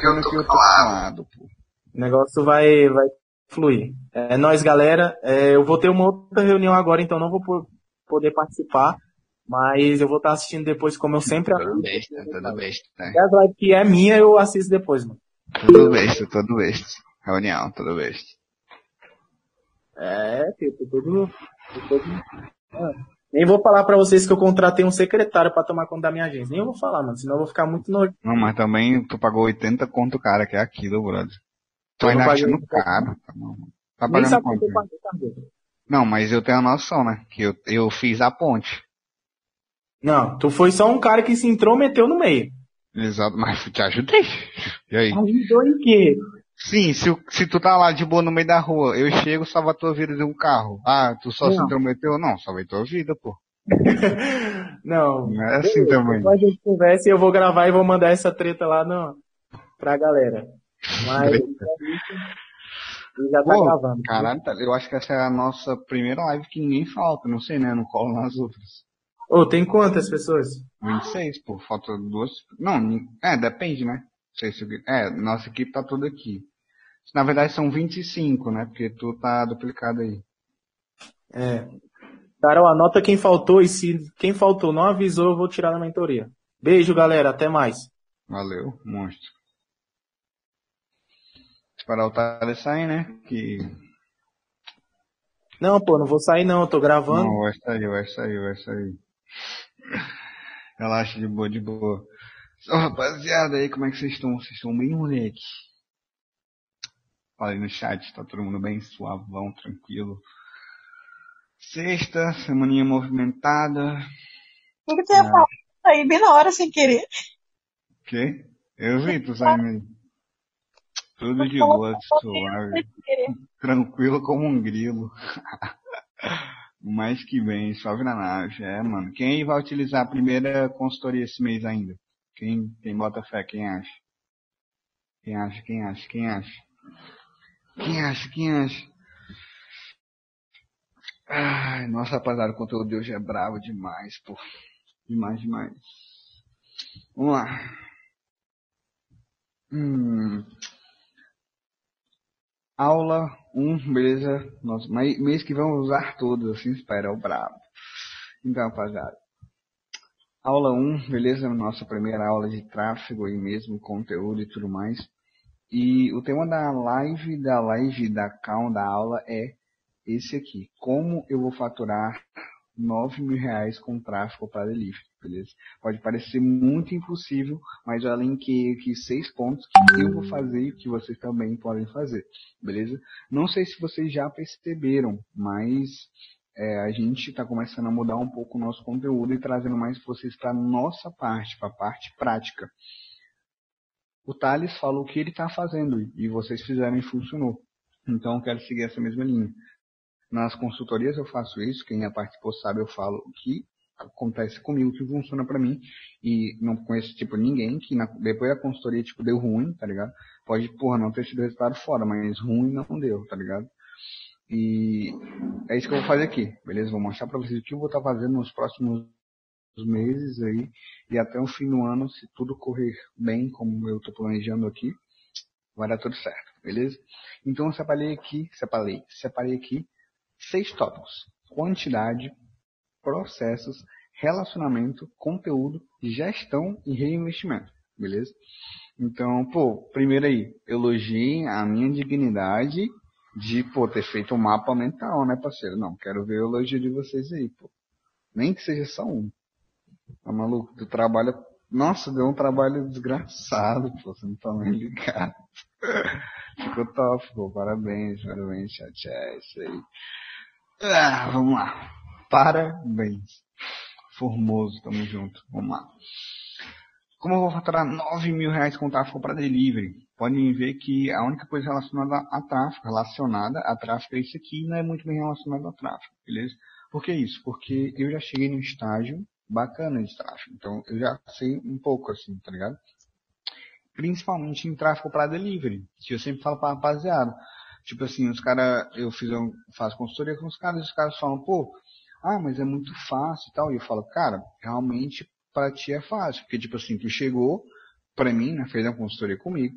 que eu tô calado, pô. O negócio vai, vai fluir. É nóis, galera. É, eu vou ter uma outra reunião agora, então não vou po- poder participar. Mas eu vou estar assistindo depois, como eu sempre Tudo besta, tudo besta. né? E as lives que é minha, eu assisto depois, mano. Tudo besta, tudo besta. Reunião, tudo besta. É, tipo, tudo. tudo ah. Nem vou falar pra vocês que eu contratei um secretário pra tomar conta da minha agência. Nem vou falar, mano, senão eu vou ficar muito nojo. Não, mas também tu pagou 80 conto, cara, que é aquilo, brother. Tu ainda achando caro. Tá, tá pagando quanto paguei, tá? Não, mas eu tenho a noção, né? Que eu, eu fiz a ponte. Não, tu foi só um cara que se intrometeu no meio. Exato, mas te ajudei. E aí? Ajudou em quê? Sim, se, se tu tá lá de boa no meio da rua, eu chego salvo a tua vida de um carro. Ah, tu só se Não. intrometeu? Não, salvei tua vida, pô. Não. Não é assim também. Depois a gente conversa e eu vou gravar e vou mandar essa treta lá no, pra galera. Mas já tá Pô, gravando. Caralho, tá- eu acho que essa é a nossa primeira live que ninguém falta, não sei, né? Não colo nas outras. Ô, tem quantas pessoas? 26, pô, falta duas. Não, é, depende, né? Sei se, é, nossa equipe tá toda aqui. Na verdade são 25, né? Porque tu tá duplicado aí. É. Carol, anota quem faltou e se quem faltou não avisou, eu vou tirar da mentoria. Beijo, galera. Até mais. Valeu, monstro. Esperar o Thales sair, né? Que. Não, pô, não vou sair não, eu tô gravando. Não, vai sair, vai sair, vai sair. Relaxa de boa, de boa. Rapaziada, aí, como é que vocês estão? Vocês estão bem, moleque? Fala aí no chat, tá todo mundo bem suavão, tranquilo. Sexta, semaninha movimentada. O que você ia Ah. falar? Aí bem na hora, sem querer. O quê? Eu vi tu aí. Tudo de boa, suave. Tranquilo como um grilo. Mais que bem, suave na nave. É, mano. Quem vai utilizar a primeira consultoria esse mês ainda? Quem, quem bota fé, quem acha? Quem acha, quem acha, quem acha? Quem acha, quem acha? Ai, nossa, rapaziada, o conteúdo de hoje é bravo demais, pô. Demais, demais. Vamos lá. Hum. Aula 1, beleza? Nossa, mês que vamos usar todos, assim espera, é o brabo. Então, rapaziada. Aula 1, beleza? Nossa primeira aula de tráfego aí mesmo, conteúdo e tudo mais. E o tema da live, da live, da calma da aula é esse aqui. Como eu vou faturar 9 mil reais com tráfego para delivery, beleza? Pode parecer muito impossível, mas eu elenquei aqui seis pontos que eu vou fazer e que vocês também podem fazer, beleza? Não sei se vocês já perceberam, mas é, a gente está começando a mudar um pouco o nosso conteúdo e trazendo mais vocês para a nossa parte, para a parte prática. O Thales falou o que ele está fazendo e vocês fizeram e funcionou. Então eu quero seguir essa mesma linha. Nas consultorias eu faço isso, quem já participou sabe, eu falo o que acontece comigo, que funciona para mim. E não conheço, tipo, ninguém que na- depois da consultoria, tipo, deu ruim, tá ligado? Pode, porra, não ter sido resultado fora, mas ruim não deu, tá ligado? E é isso que eu vou fazer aqui, beleza? Vou mostrar pra vocês o que eu vou estar fazendo nos próximos meses aí e até o fim do ano, se tudo correr bem, como eu tô planejando aqui, vai dar tudo certo, beleza? Então eu separei aqui, separei, separei aqui seis tópicos: quantidade, processos, relacionamento, conteúdo, gestão e reinvestimento, beleza? Então, pô, primeiro aí, elogiem a minha dignidade de, pô, ter feito um mapa mental, né, parceiro? Não, quero ver o elogio de vocês aí, pô. Nem que seja só um. Tá maluco? Tu trabalha. Nossa, deu um trabalho desgraçado, pô. Você não tá nem ligado. Ficou top, pô. Parabéns, parabéns, chat. É isso aí. Ah, vamos lá. Parabéns. Formoso, tamo junto. Vamos lá. Como eu vou faturar 9 mil reais com tráfego para delivery? Podem ver que a única coisa relacionada a tráfego, relacionada a tráfego é isso aqui, não é muito bem relacionado a tráfego, beleza? Por que isso? Porque eu já cheguei num estágio bacana de tráfego, então eu já sei um pouco assim, tá ligado? Principalmente em tráfego para delivery, que eu sempre falo pra rapaziada. Tipo assim, os caras, eu fiz um, faço consultoria com os caras, os caras falam, pô, ah, mas é muito fácil e tal. E eu falo, cara, realmente para ti é fácil. Porque, tipo assim, tu chegou pra mim, né, fez uma consultoria comigo,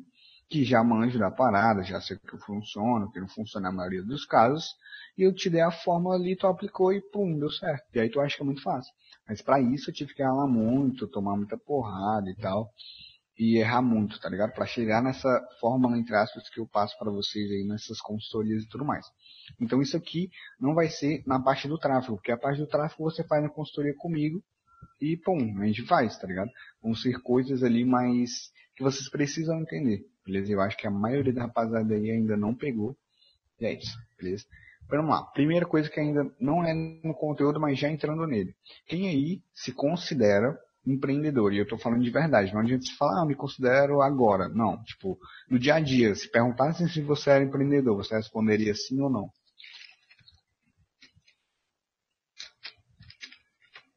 que já manjo da parada, já sei que funciona, que não funciona na maioria dos casos, e eu te dei a fórmula ali, tu aplicou e pum, deu certo. E aí tu acha que é muito fácil. Mas para isso eu tive que ralar muito, tomar muita porrada e tal, e errar muito, tá ligado? Para chegar nessa fórmula, entre aspas, que eu passo para vocês aí nessas consultorias e tudo mais. Então isso aqui não vai ser na parte do tráfego, porque a parte do tráfego você faz na consultoria comigo, e pum, a gente faz, tá ligado? Vão ser coisas ali mais que vocês precisam entender, beleza? Eu acho que a maioria da rapaziada aí ainda não pegou. E é isso, beleza? Vamos lá. Primeira coisa que ainda não é no conteúdo, mas já entrando nele. Quem aí se considera empreendedor? E eu tô falando de verdade. Não adianta você falar, ah, me considero agora. Não. Tipo, no dia a dia, se perguntassem se você era empreendedor, você responderia sim ou não?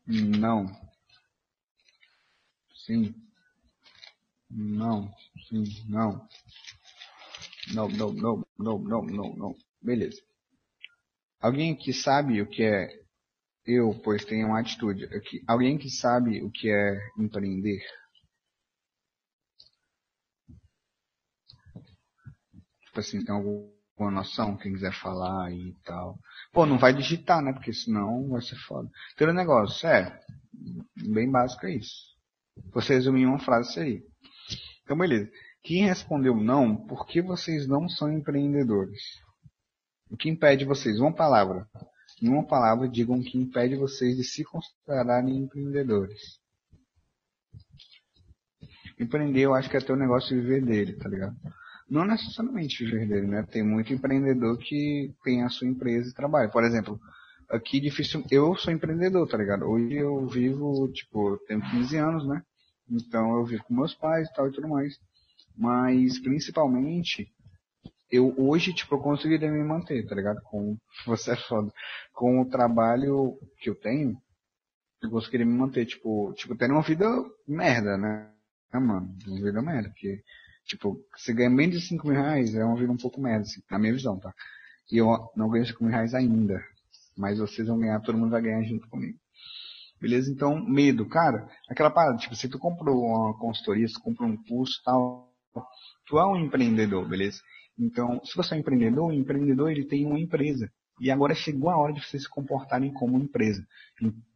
Não. Sim. Não. Sim. Não. Não, não, não, não, não, não, não. Beleza. Alguém que sabe o que é eu, pois tenho uma atitude aqui. Alguém que sabe o que é empreender? Tipo assim, tem alguma noção? Quem quiser falar e tal. Pô, não vai digitar, né? Porque senão vai ser foda. Ter negócio, é. Bem básico é isso. Você resumiu uma frase aí. Então, beleza. Quem respondeu não, por que vocês não são empreendedores? O que impede vocês? Uma palavra. Em uma palavra, digam o que impede vocês de se considerarem empreendedores. Empreender, eu acho que é ter o negócio de viver dele, tá ligado? Não necessariamente viver dele, né? Tem muito empreendedor que tem a sua empresa e trabalha. Por exemplo, aqui difícil. Eu sou empreendedor, tá ligado? Hoje eu vivo, tipo, eu tenho 15 anos, né? Então eu vivo com meus pais e tal e tudo mais. Mas principalmente eu hoje, tipo, eu conseguiria me manter, tá ligado? Com, você é foda. Com o trabalho que eu tenho, eu conseguiria me manter, tipo, tipo, tendo uma vida merda, né? É, mano, uma vida merda, porque, tipo, você ganha menos de 5 mil reais, é uma vida um pouco merda, assim, na minha visão, tá? E eu não ganho 5 mil reais ainda, mas vocês vão ganhar, todo mundo vai ganhar junto comigo. Beleza? Então, medo, cara, aquela parada, tipo, se tu comprou uma consultoria, se tu comprou um curso tal, tu é um empreendedor, beleza? Então, se você é um empreendedor, o empreendedor ele tem uma empresa. E agora chegou a hora de vocês se comportarem como empresa.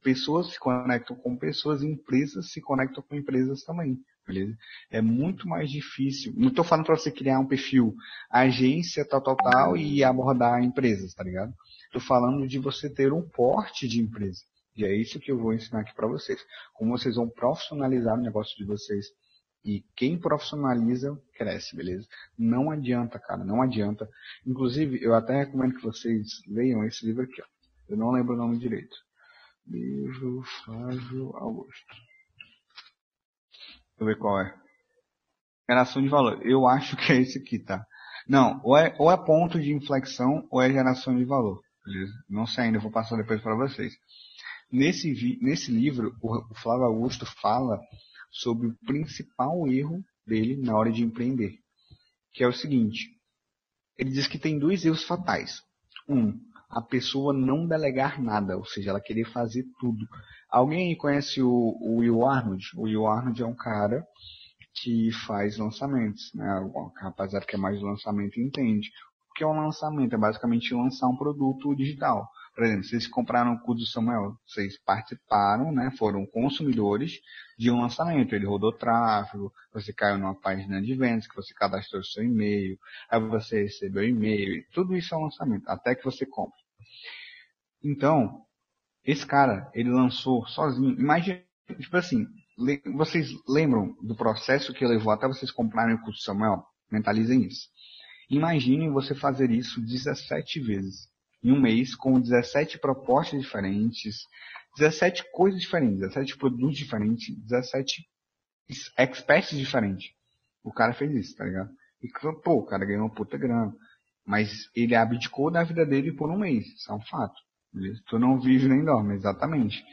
Pessoas se conectam com pessoas, empresas se conectam com empresas também. Beleza? É muito mais difícil. Não estou falando para você criar um perfil agência tal, tal, tal e abordar empresas, tá ligado? Estou falando de você ter um porte de empresa. E é isso que eu vou ensinar aqui para vocês. Como vocês vão profissionalizar o negócio de vocês e quem profissionaliza, cresce, beleza? Não adianta, cara, não adianta. Inclusive, eu até recomendo que vocês leiam esse livro aqui, ó. Eu não lembro o nome direito. Livro Flávio Augusto. Deixa eu ver qual é. Geração de valor. Eu acho que é esse aqui, tá? Não, ou é, ou é ponto de inflexão ou é geração de valor. Não sei ainda, vou passar depois para vocês. Nesse, nesse livro, o Flávio Augusto fala sobre o principal erro dele na hora de empreender, que é o seguinte: ele diz que tem dois erros fatais. Um, a pessoa não delegar nada, ou seja, ela querer fazer tudo. Alguém conhece o, o Will Arnold? O Will Arnold é um cara que faz lançamentos, né? O rapaziada que é mais lançamento entende. O que é um lançamento? É basicamente lançar um produto digital. Por exemplo, vocês compraram o curso do Samuel, vocês participaram, né? Foram consumidores de um lançamento. Ele rodou tráfego, você caiu numa página de vendas, que você cadastrou seu e-mail, aí você recebeu e-mail, tudo isso é um lançamento, até que você compre. Então, esse cara, ele lançou sozinho. Imagina, tipo assim, vocês lembram do processo que levou até vocês comprarem o curso Samuel? Mentalizem isso. Imaginem você fazer isso 17 vezes em um mês com 17 propostas diferentes, 17 coisas diferentes, 17 produtos diferentes, 17 experts diferentes. O cara fez isso, tá ligado? E pô, o cara ganhou uma puta grana. Mas ele abdicou da vida dele por um mês. Isso é um fato. Tu não vive nem dorme, exatamente.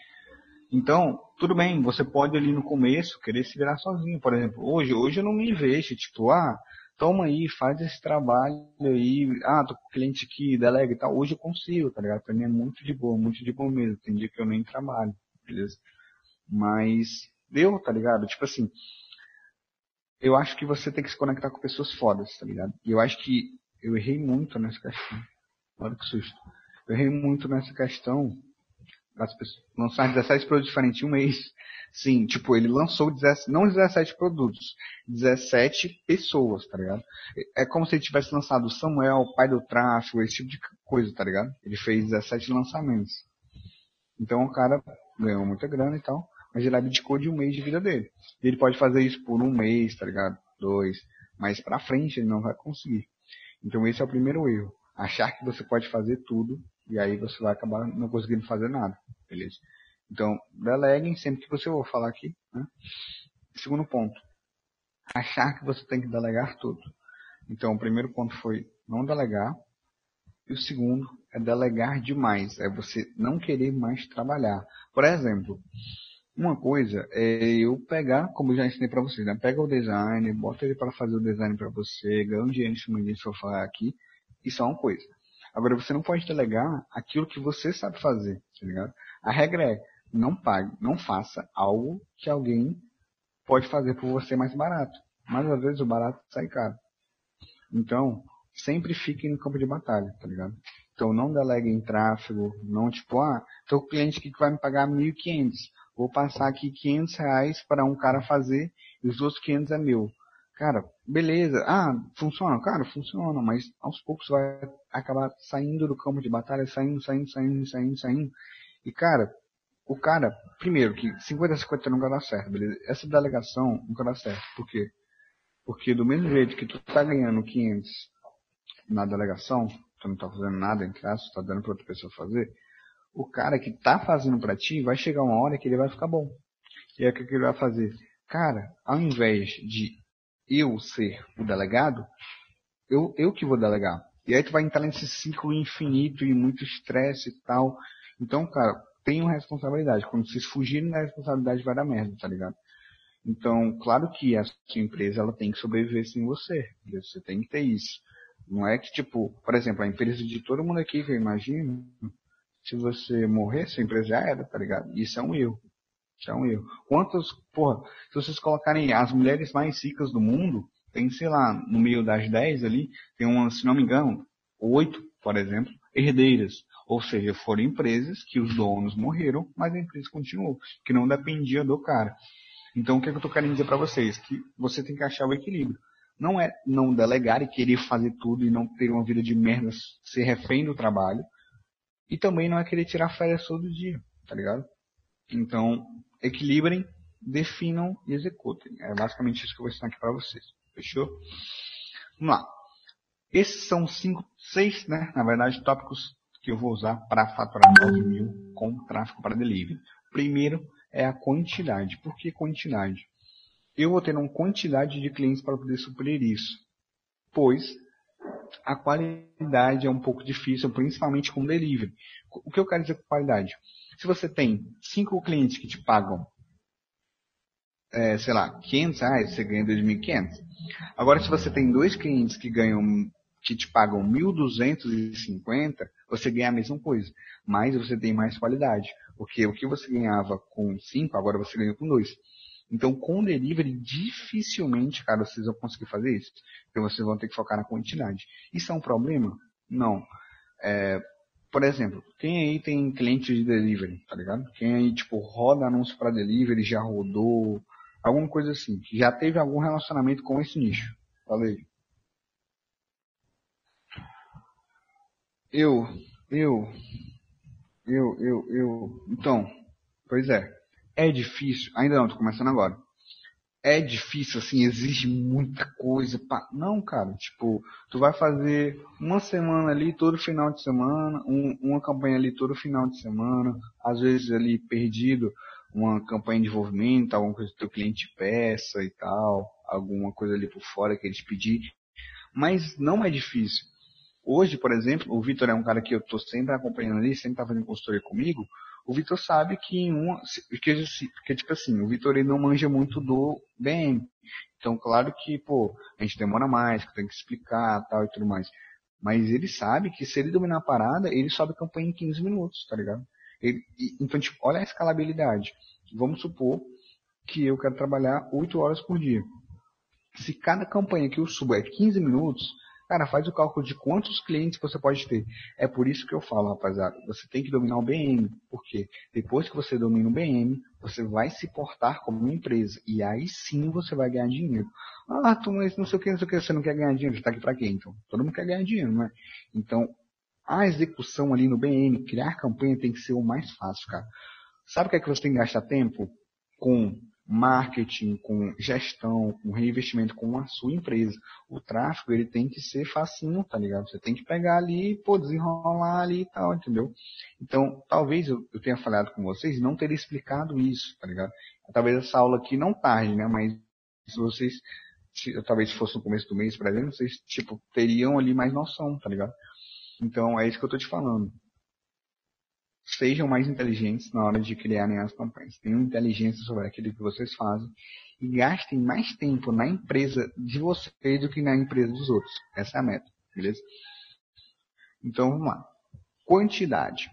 Então, tudo bem, você pode ali no começo querer se virar sozinho. Por exemplo, hoje, hoje eu não me vejo, tipo, ah, toma aí, faz esse trabalho aí, ah, tô com cliente aqui, delega e tal. Hoje eu consigo, tá ligado? Pra mim é muito de boa, muito de boa mesmo. Tem dia que eu nem trabalho, beleza? Mas deu, tá ligado? Tipo assim, eu acho que você tem que se conectar com pessoas fodas, tá ligado? E eu acho que eu errei muito nessa questão. Olha que susto. Eu errei muito nessa questão das pessoas lançar 17 produtos diferentes em um mês. Sim, tipo, ele lançou 17, não 17 produtos, 17 pessoas, tá ligado? É como se ele tivesse lançado Samuel, o pai do tráfego, esse tipo de coisa, tá ligado? Ele fez 17 lançamentos. Então o cara ganhou muita grana e tal, mas ele abdicou de um mês de vida dele. E ele pode fazer isso por um mês, tá ligado? Dois. Mas pra frente ele não vai conseguir. Então esse é o primeiro erro. Achar que você pode fazer tudo e aí você vai acabar não conseguindo fazer nada. Beleza? Então, deleguem sempre que você for falar aqui. Né? Segundo ponto. Achar que você tem que delegar tudo. Então, o primeiro ponto foi não delegar. E o segundo é delegar demais. É você não querer mais trabalhar. Por exemplo, uma coisa é eu pegar, como eu já ensinei para vocês, né? pega o design, bota ele para fazer o design para você, ganha um dinheiro em cima disso, eu falar aqui. Isso é uma coisa. Agora, você não pode delegar aquilo que você sabe fazer, tá ligado? A regra é, não pague, não faça algo que alguém pode fazer por você mais barato. Mas às vezes o barato sai caro. Então, sempre fique no campo de batalha, tá ligado? Então não delegue em tráfego, não tipo, ah, tô com cliente que vai me pagar 1.500. Vou passar aqui 500 reais para um cara fazer e os outros 500 é meu. Cara, beleza. Ah, funciona? Cara, funciona, mas aos poucos vai acabar saindo do campo de batalha, saindo, saindo, saindo, saindo, saindo. E cara, o cara, primeiro, que 50-50 nunca dá certo, beleza? Essa delegação nunca dá certo. Por quê? Porque do mesmo jeito que tu tá ganhando 500 na delegação, tu não tá fazendo nada em casa, tu tá dando pra outra pessoa fazer, o cara que tá fazendo pra ti vai chegar uma hora que ele vai ficar bom. E aí o que ele vai fazer? Cara, ao invés de eu ser o delegado, eu, eu que vou delegar. E aí tu vai entrar nesse ciclo infinito e muito estresse e tal. Então, cara, tenham responsabilidade. Quando vocês fugirem da responsabilidade vai dar merda, tá ligado? Então, claro que a sua empresa ela tem que sobreviver sem você. Você tem que ter isso. Não é que, tipo, por exemplo, a empresa de todo mundo aqui que eu imagino, se você morrer, sua empresa já era, tá ligado? Isso é um erro. Isso é um erro. Quantas, porra, se vocês colocarem as mulheres mais ricas do mundo, tem, sei lá, no meio das 10 ali, tem umas, se não me engano, oito, por exemplo, herdeiras. Ou seja, foram empresas que os donos morreram, mas a empresa continuou, que não dependia do cara. Então, o que, é que eu estou querendo dizer para vocês? Que você tem que achar o equilíbrio. Não é não delegar e querer fazer tudo e não ter uma vida de merda, ser refém do trabalho. E também não é querer tirar férias todo dia, tá ligado? Então, equilibrem, definam e executem. É basicamente isso que eu vou ensinar aqui para vocês. Fechou? Vamos lá. Esses são cinco, seis, né? Na verdade, tópicos que eu vou usar para faturar 9 mil com tráfego para delivery. Primeiro é a quantidade. Por que quantidade? Eu vou ter uma quantidade de clientes para poder suprir isso. Pois a qualidade é um pouco difícil, principalmente com delivery. O que eu quero dizer com qualidade? Se você tem cinco clientes que te pagam, é, sei lá, 500 reais, você ganha 2.500. Agora, se você tem dois clientes que ganham, que te pagam 1.250, você ganha a mesma coisa, mas você tem mais qualidade, porque o que você ganhava com cinco, agora você ganha com dois. Então, com delivery, dificilmente, cara, vocês vão conseguir fazer isso. Então, vocês vão ter que focar na quantidade. Isso é um problema? Não. É, por exemplo, quem aí tem cliente de delivery, tá ligado? Quem aí, tipo, roda anúncio para delivery, já rodou, alguma coisa assim, já teve algum relacionamento com esse nicho. Falei. Eu, eu, eu, eu, eu. Então, pois é. É difícil. Ainda não, tô começando agora é difícil, assim, exige muita coisa. Pra... Não, cara, tipo, tu vai fazer uma semana ali todo final de semana, um, uma campanha ali todo final de semana, às vezes ali perdido, uma campanha de desenvolvimento, alguma coisa que teu cliente peça e tal, alguma coisa ali por fora que eles pedir. Mas não é difícil. Hoje, por exemplo, o Vitor é um cara que eu tô sempre acompanhando ali, sempre tá fazendo consultoria comigo o Vitor sabe que em uma. Que, que, tipo assim, o Vitor ele não manja muito do BM. Então, claro que, pô, a gente demora mais, que tem que explicar tal e tudo mais. Mas ele sabe que se ele dominar a parada, ele sobe a campanha em 15 minutos, tá ligado? Ele, então, tipo, olha a escalabilidade. Vamos supor que eu quero trabalhar 8 horas por dia. Se cada campanha que eu subo é 15 minutos, cara, faz o cálculo de quantos clientes você pode ter. É por isso que eu falo, rapaziada, você tem que dominar o BM, porque depois que você domina o BM, você vai se portar como uma empresa. E aí sim você vai ganhar dinheiro. Ah, tu mas não sei o que, não sei o que, você não quer ganhar dinheiro, você tá aqui pra quê então? Todo mundo quer ganhar dinheiro, né? Então, a execução ali no BM, criar campanha tem que ser o mais fácil, cara. Sabe o que é que você tem que gastar tempo? Com marketing, com gestão, com reinvestimento com a sua empresa. O tráfego, ele tem que ser facinho, tá ligado? Você tem que pegar ali, pô, desenrolar ali e tal, entendeu? Então, talvez eu, eu tenha falhado com vocês não ter explicado isso, tá ligado? Talvez essa aula aqui não tarde, né? Mas se vocês, se, talvez fosse no começo do mês, por exemplo, vocês, tipo, teriam ali mais noção, tá ligado? Então, é isso que eu tô te falando sejam mais inteligentes na hora de criarem as campanhas. Tenham inteligência sobre aquilo que vocês fazem e gastem mais tempo na empresa de vocês do que na empresa dos outros. Essa é a meta, beleza? Então vamos lá. Quantidade.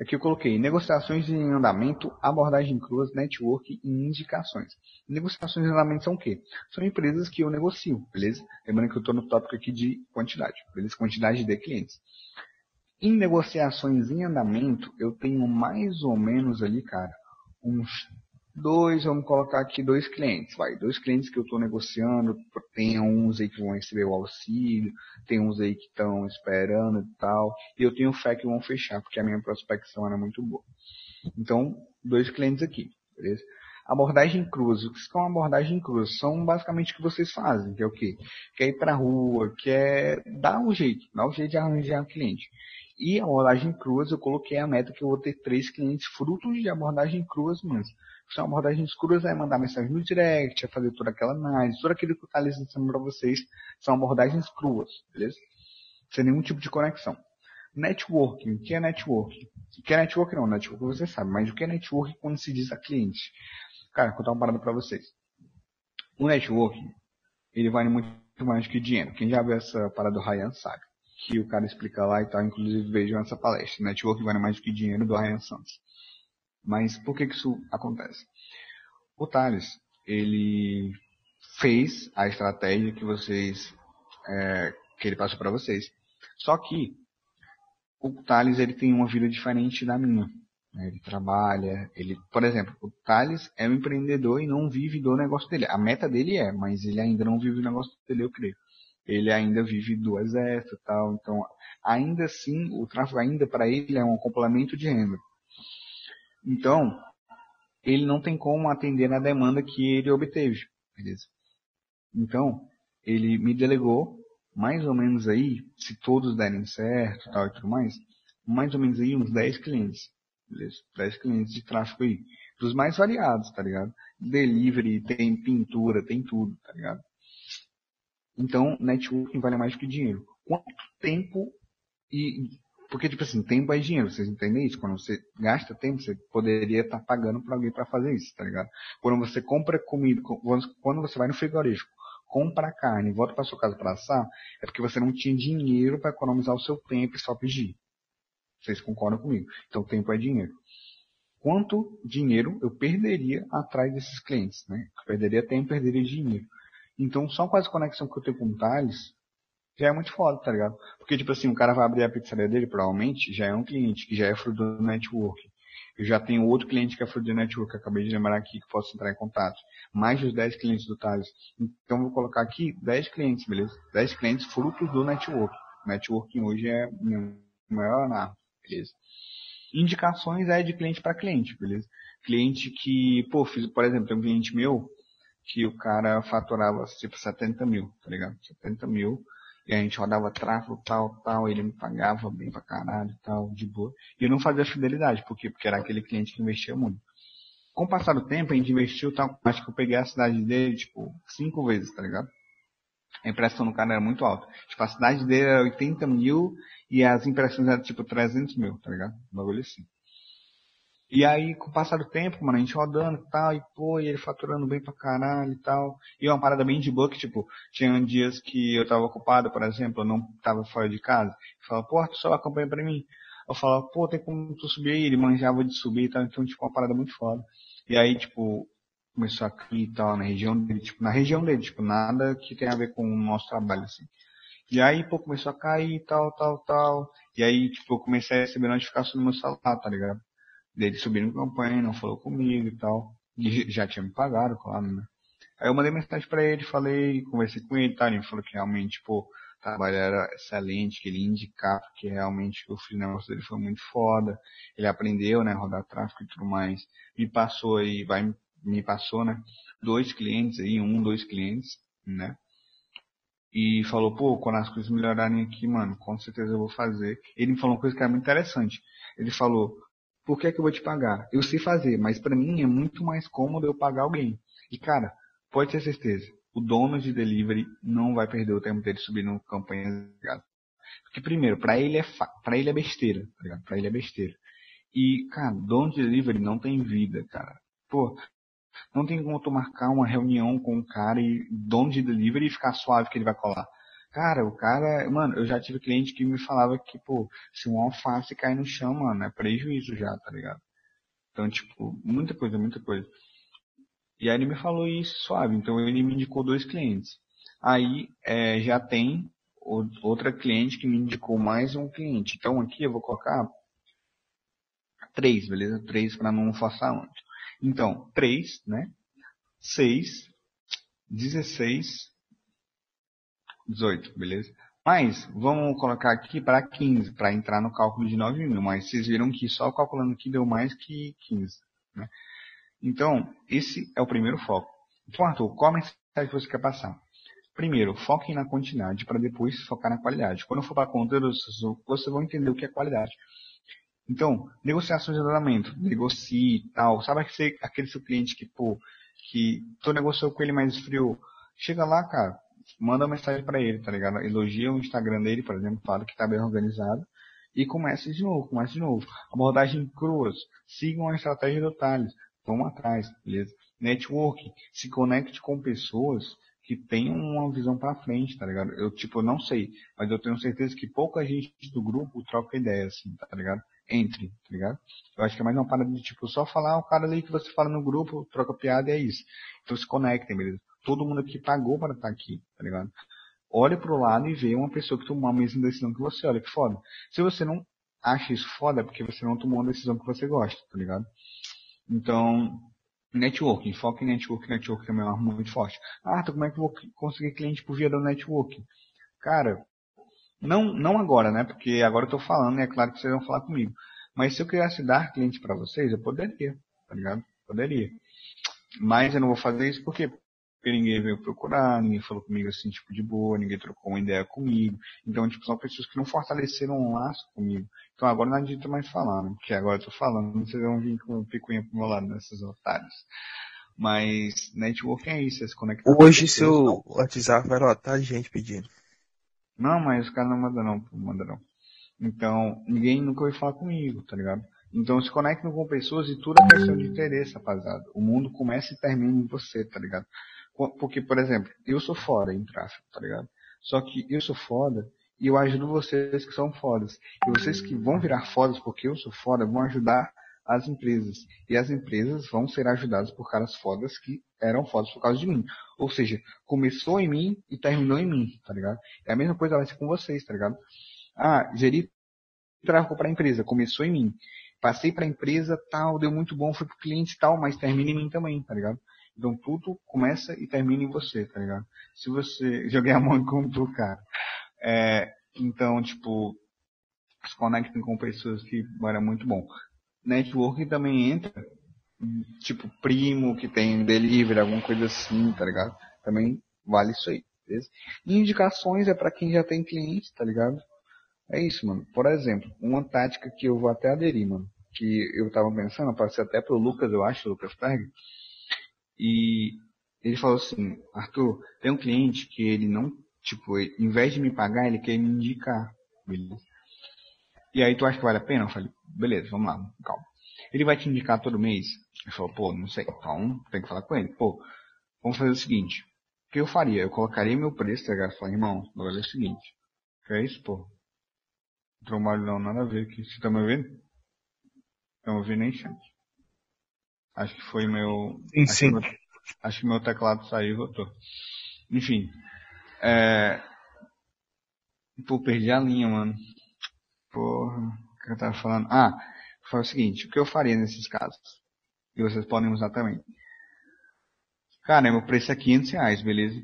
Aqui eu coloquei negociações em andamento, abordagem cruz, network e indicações. Negociações em andamento são o quê? São empresas que eu negocio, beleza? Lembrando que eu estou no tópico aqui de quantidade, beleza? Quantidade de clientes. Em negociações em andamento, eu tenho mais ou menos ali, cara, uns dois, vamos colocar aqui dois clientes, vai, dois clientes que eu estou negociando, tem uns aí que vão receber o auxílio, tem uns aí que estão esperando e tal, e eu tenho fé que vão fechar, porque a minha prospecção era muito boa. Então, dois clientes aqui, beleza? Abordagem cruz. O que são abordagem cruz? São basicamente o que vocês fazem, que é o quê? Que é ir pra rua, que é dar um jeito, dar um jeito de arranjar cliente. E abordagem cruz, eu coloquei a meta que eu vou ter três clientes frutos de abordagem cruz mesmo. São abordagens cruas é mandar mensagem no direct, é fazer toda aquela análise, tudo aquilo que eu estou ensinando para vocês são abordagens cruas, beleza? Sem nenhum tipo de conexão. Networking, o que é networking? O que é networking não, networking você sabe, mas o que é networking quando se diz a cliente? Cara, vou contar uma parada para vocês. O networking, ele vale muito mais que dinheiro. Quem já viu essa parada do Ryan sabe que o cara explica lá e tal, inclusive vejam essa palestra, Network vale mais do que dinheiro, do Ryan Santos. Mas por que, que isso acontece? O Thales, ele fez a estratégia que vocês, é, que ele passou para vocês. Só que o Thales ele tem uma vida diferente da minha. Né? Ele trabalha, ele, por exemplo, o Thales é um empreendedor e não vive do negócio dele. A meta dele é, mas ele ainda não vive o negócio dele, eu creio ele ainda vive do exército tal. Então, ainda assim, o tráfego ainda para ele é um complemento de renda. Então, ele não tem como atender a demanda que ele obteve. Beleza? Então, ele me delegou mais ou menos aí, se todos derem certo tal, e tudo mais, mais ou menos aí uns 10 clientes. Beleza? 10 clientes de tráfego aí. Dos mais variados, tá ligado? Delivery, tem pintura, tem tudo, tá ligado? Então, networking vale mais do que dinheiro. Quanto tempo e. Porque, tipo assim, tempo é dinheiro, vocês entendem isso? Quando você gasta tempo, você poderia estar tá pagando para alguém para fazer isso, tá ligado? Quando você compra comida, quando você vai no frigorífico, compra carne e volta para sua casa para assar, é porque você não tinha dinheiro para economizar o seu tempo e só pedir. Vocês concordam comigo? Então, tempo é dinheiro. Quanto dinheiro eu perderia atrás desses clientes, né? Eu perderia tempo, perderia dinheiro. Então, só com essa conexão que eu tenho com o Thales, já é muito foda, tá ligado? Porque, tipo assim, o cara vai abrir a pizzaria dele, provavelmente, já é um cliente, que já é fruto do network. Eu já tenho outro cliente que é fruto do network, que acabei de lembrar aqui, que posso entrar em contato. Mais dos 10 clientes do Thales. Então, vou colocar aqui 10 clientes, beleza? 10 clientes frutos do network. O networking hoje é meu maior arma, beleza? Indicações é de cliente para cliente, beleza? Cliente que, pô, fiz, por exemplo, tem um cliente meu que o cara faturava tipo 70 mil, tá ligado? 70 mil. E a gente rodava tráfego, tal, tal, ele me pagava bem pra caralho, tal, de boa. E eu não fazia fidelidade, por quê? Porque era aquele cliente que investia muito. Com o passar do tempo, a gente investiu, tal, acho que eu peguei a cidade dele, tipo, cinco vezes, tá ligado? A impressão do cara era muito alta. Tipo, a cidade dele era 80 mil e as impressões eram tipo 300 mil, tá ligado? Um bagulho assim. E aí, com o passar do tempo, mano, a gente rodando e tal, e pô, e ele faturando bem pra caralho e tal. E uma parada bem de que, tipo, tinha dias que eu tava ocupado, por exemplo, eu não tava fora de casa. Ele falava, pô, tu só acompanha pra mim. Eu falava, pô, tem como tu subir aí? Ele manjava de subir e tal, então, tipo, uma parada muito foda. E aí, tipo, começou a cair e tal, na região dele, tipo, na região dele, tipo, nada que tenha a ver com o nosso trabalho, assim. E aí, pô, começou a cair, tal, tal, tal. E aí, tipo, eu comecei a receber notificação no meu celular, tá ligado? Dele subindo campanha, não falou comigo e tal. E já tinha me pagado, claro, né? Aí eu mandei mensagem pra ele, falei, conversei com ele, tá? Ele falou que realmente, pô, o trabalho era excelente, que ele ia indicar, porque realmente o negócio dele foi muito foda. Ele aprendeu, né, rodar tráfego e tudo mais. Me passou aí, vai, me passou, né, dois clientes aí, um, dois clientes, né? E falou, pô, quando as coisas melhorarem aqui, mano, com certeza eu vou fazer. Ele me falou uma coisa que era muito interessante. Ele falou, por que é que eu vou te pagar? Eu sei fazer, mas para mim é muito mais cômodo eu pagar alguém. E cara, pode ter certeza, o dono de delivery não vai perder o tempo dele subindo campanhas, tá Porque primeiro, para ele é para ele é besteira, tá? Para ele é besteira. E, cara, dono de delivery não tem vida, cara. Pô, não tem como tu marcar uma reunião com um cara e dono de delivery e ficar suave que ele vai colar. Cara, o cara, mano, eu já tive cliente que me falava que, pô, se um alface cair no chão, mano, é prejuízo já, tá ligado? Então, tipo, muita coisa, muita coisa. E aí ele me falou isso suave, então ele me indicou dois clientes. Aí é, já tem outra cliente que me indicou mais um cliente. Então aqui eu vou colocar três, beleza? Três para não forçar muito. Então, 3, né? 6, 16, 18, beleza? Mas, vamos colocar aqui para 15, para entrar no cálculo de 9 mil. Mas vocês viram que só calculando aqui deu mais que 15, né? Então, esse é o primeiro foco. Então, Arthur, qual a mensagem que você quer passar? Primeiro, foque na quantidade para depois focar na qualidade. Quando for para conteúdo, vocês vão entender o que é qualidade. Então, negociações de andamento, negocie tal. Sabe aquele, aquele seu cliente que, pô, que tu negociou com ele mais frio, chega lá, cara, manda uma mensagem para ele, tá ligado? Elogia o Instagram dele, por exemplo, fala que tá bem organizado e começa de novo, começa de novo. Abordagem cruas, sigam a estratégia de detalhes, vão atrás, beleza? Networking, se conecte com pessoas que tenham uma visão para frente, tá ligado? Eu, tipo, não sei, mas eu tenho certeza que pouca gente do grupo troca ideia, assim, tá ligado? entre, tá ligado? Eu acho que é mais uma parada de tipo, só falar o cara ali que você fala no grupo, troca piada e é isso. Então se conectem, beleza? Todo mundo aqui pagou para estar aqui, tá ligado? Olhe pro lado e vê uma pessoa que tomou a mesma decisão que você, olha que foda. Se você não acha isso foda, é porque você não tomou a decisão que você gosta, tá ligado? Então, networking, foca em networking, networking também é uma muito forte. Ah, então como é que eu vou conseguir cliente por via do networking? Cara, não, não agora, né? Porque agora eu estou falando e é claro que vocês vão falar comigo. Mas se eu quisesse dar cliente para vocês, eu poderia, tá ligado? Poderia. Mas eu não vou fazer isso porque porque ninguém veio procurar, ninguém falou comigo assim, tipo, de boa, ninguém trocou uma ideia comigo. Então, tipo, são pessoas que não fortaleceram um laço comigo. Então agora não adianta mais falar, né? Porque agora eu tô falando, vocês vão vir com picuinha pro meu lado nesses otários. Mas networking é isso, é se conectar Hoje seu WhatsApp vai lotar de gente pedindo. Não, mas os caras não mandam não, mandam não. Então, ninguém nunca vai falar comigo, tá ligado? Então se conectem com pessoas e tudo é questão de interesse, rapaziada. O mundo começa e termina em você, tá ligado? Porque, por exemplo, eu sou foda em tráfego, tá ligado? Só que eu sou foda e eu ajudo vocês que são fodas. E vocês que vão virar fodas porque eu sou foda vão ajudar as empresas. E as empresas vão ser ajudadas por caras fodas que eram fodas por causa de mim. Ou seja, começou em mim e terminou em mim, tá ligado? É a mesma coisa vai ser com vocês, tá ligado? Ah, gerir tráfego para a empresa, começou em mim. Passei para a empresa, tal, deu muito bom, fui pro cliente tal, mas termina em mim também, tá ligado? Então tudo começa e termina em você, tá ligado? Se você. Joguei a mão com tu, cara. É, então, tipo, se conectem com pessoas que era muito bom. Networking também entra tipo primo que tem delivery, alguma coisa assim, tá ligado? Também vale isso aí, beleza? E indicações é para quem já tem cliente, tá ligado? É isso, mano. Por exemplo, uma tática que eu vou até aderir, mano, que eu tava pensando, passei até pro Lucas, eu acho, Lucas Berg, e ele falou assim, Arthur, tem um cliente que ele não, tipo, ele, em vez de me pagar, ele quer me indicar, beleza? E aí tu acha que vale a pena? Eu falei, beleza, vamos lá, calma. Ele vai te indicar todo mês? Ele falou, pô, não sei. Então, tem que falar com ele. Pô, vamos fazer o seguinte. O que eu faria? Eu colocaria meu preço, tá ligado? Falei, irmão, agora é o seguinte. Que é isso, pô? Não trabalho não, nada a ver aqui. Você tá me ouvindo? Me ouvindo nem chance. Acho que foi meu... Sim, sim. Meu... Acho que meu teclado saiu e voltou. Enfim. É... Pô, perdi a linha, mano. Porra, o que eu tava falando? Ah, foi o seguinte, o que eu faria nesses casos? E vocês podem usar também. Cara, meu preço é 500 reais, beleza?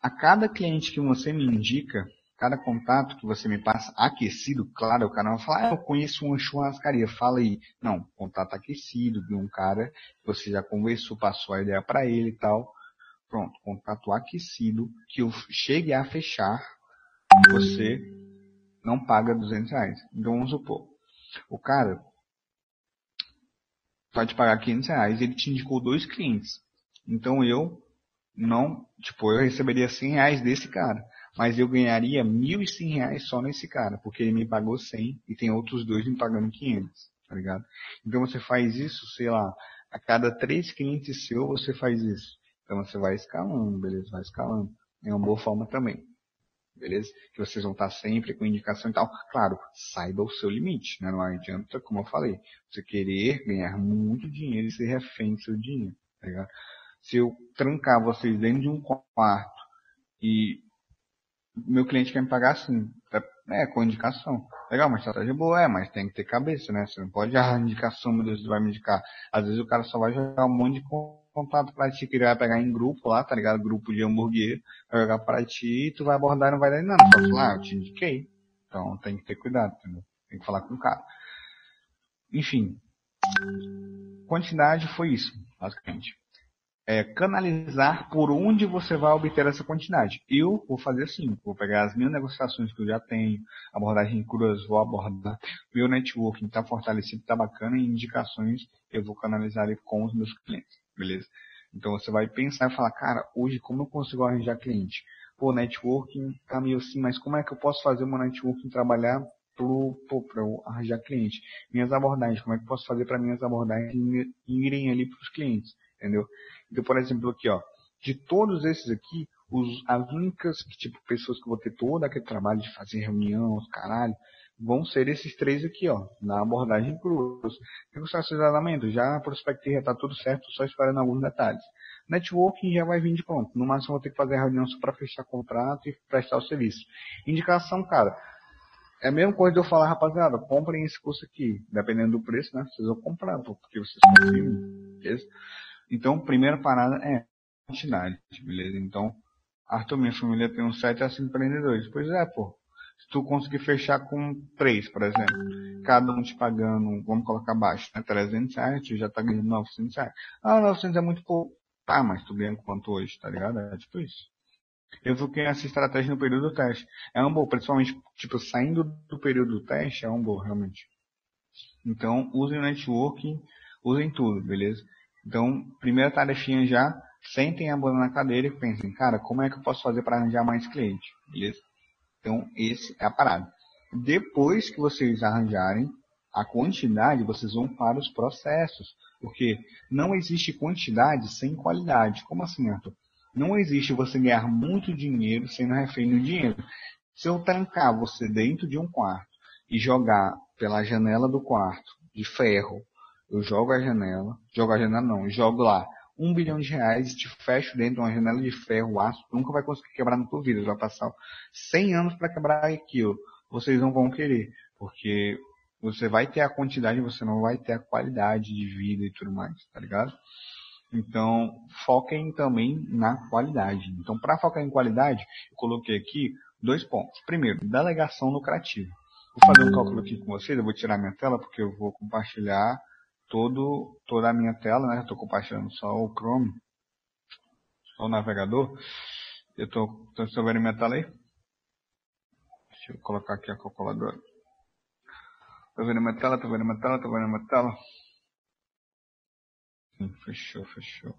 A cada cliente que você me indica, cada contato que você me passa aquecido, claro, o cara vai falar, ah, eu conheço uma churrascaria, fala aí. Não, contato aquecido de um cara você já conversou, passou a ideia para ele e tal. Pronto, contato aquecido, que eu chegue a fechar, você não paga 200 reais. Então vamos supor, o cara pode pagar 500 reais, ele te indicou dois clientes. Então eu não, tipo, eu receberia 100 reais desse cara mas eu ganharia R$ 1.100 só nesse cara, porque ele me pagou 100 e tem outros dois me pagando 500, tá ligado? Então você faz isso, sei lá, a cada três clientes seu você faz isso. Então você vai escalando, beleza? Vai escalando. É uma boa forma também. Beleza? Que vocês vão estar sempre com indicação e tal. Claro, saiba o seu limite, né? Não adianta, como eu falei, você querer ganhar muito dinheiro e ser refém do seu dinheiro, tá ligado? Se eu trancar vocês dentro de um quarto e meu cliente quer me pagar assim. É, com indicação. Legal, uma estratégia boa, é, mas tem que ter cabeça, né? Você não pode, ah, indicação, meu Deus, vai me indicar. Às vezes o cara só vai jogar um monte de contato pra ti, que ele vai pegar em grupo lá, tá ligado? Grupo de hambúrguer, vai jogar pra ti, tu vai abordar e não vai dar nada. Só falar, ah, eu te indiquei. Então tem que ter cuidado, entendeu? Tem que falar com o cara. Enfim. Quantidade foi isso, basicamente é, canalizar por onde você vai obter essa quantidade. Eu vou fazer assim, vou pegar as minhas negociações que eu já tenho, abordagem cruas, vou abordar, meu networking está fortalecido, está bacana, e indicações eu vou canalizar ali com os meus clientes, beleza? Então você vai pensar e falar, cara, hoje como eu consigo arranjar cliente? Pô, networking tá meio assim, mas como é que eu posso fazer meu networking trabalhar para eu arranjar cliente? Minhas abordagens, como é que eu posso fazer para minhas abordagens irem ali para os clientes? Entendeu? Então, por exemplo, aqui, ó, de todos esses aqui, os, as únicas tipo, pessoas que vão ter todo aquele trabalho de fazer reunião, os caralho, vão ser esses três aqui, ó, na abordagem cruz. Negociação de isolamento, já a prospectiva está tudo certo, só esperando alguns detalhes. Networking já vai vir de pronto. No máximo vou ter que fazer a reunião só para fechar contrato e prestar o serviço. Indicação, cara, é a mesma coisa de eu falar, rapaziada, comprem esse curso aqui. Dependendo do preço, né? Vocês vão comprar, porque vocês conseguem. Beleza? Então, primeira parada é quantidade, beleza? Então, Arthur, minha família tem uns 7 a 5 empreendedores. Pois é, pô. Se tu conseguir fechar com 3, por exemplo, cada um te pagando, vamos colocar baixo, né? 300 reais, tu já tá ganhando 900 reais. Ah, 900 é muito pouco. Tá, mas tu ganha quanto hoje, tá ligado? É tipo isso. Eu criar essa estratégia no período do teste. É um bom, principalmente, tipo, saindo do período do teste, é um bom, realmente. Então, usem o networking, usem tudo, beleza? Então, primeira tarefinha já, sentem a bunda na cadeira e pensem, cara, como é que eu posso fazer para arranjar mais cliente? Beleza? Então, esse é a parada. Depois que vocês arranjarem a quantidade, vocês vão para os processos. Porque não existe quantidade sem qualidade. Como assim, Arthur? Não existe você ganhar muito dinheiro sendo refém do dinheiro. Se eu trancar você dentro de um quarto e jogar pela janela do quarto de ferro eu jogo a janela, jogo a janela não, jogo lá um bilhão de reais e te fecho dentro de uma janela de ferro, aço, nunca vai conseguir quebrar na tua vida, vai passar 100 anos para quebrar aquilo. Vocês não vão querer, porque você vai ter a quantidade, você não vai ter a qualidade de vida e tudo mais, tá ligado? Então, foquem também na qualidade. Então, para focar em qualidade, eu coloquei aqui dois pontos. Primeiro, delegação lucrativa. Vou fazer um cálculo aqui com vocês, eu vou tirar minha tela porque eu vou compartilhar todo, toda a minha tela, né? Estou compartilhando só o Chrome, só o navegador. Eu estou, vendo minha tela aí? Deixa eu colocar aqui a calculadora. Estou vendo minha tela, estou vendo minha tela, estou vendo minha tela. Sim, fechou, fechou.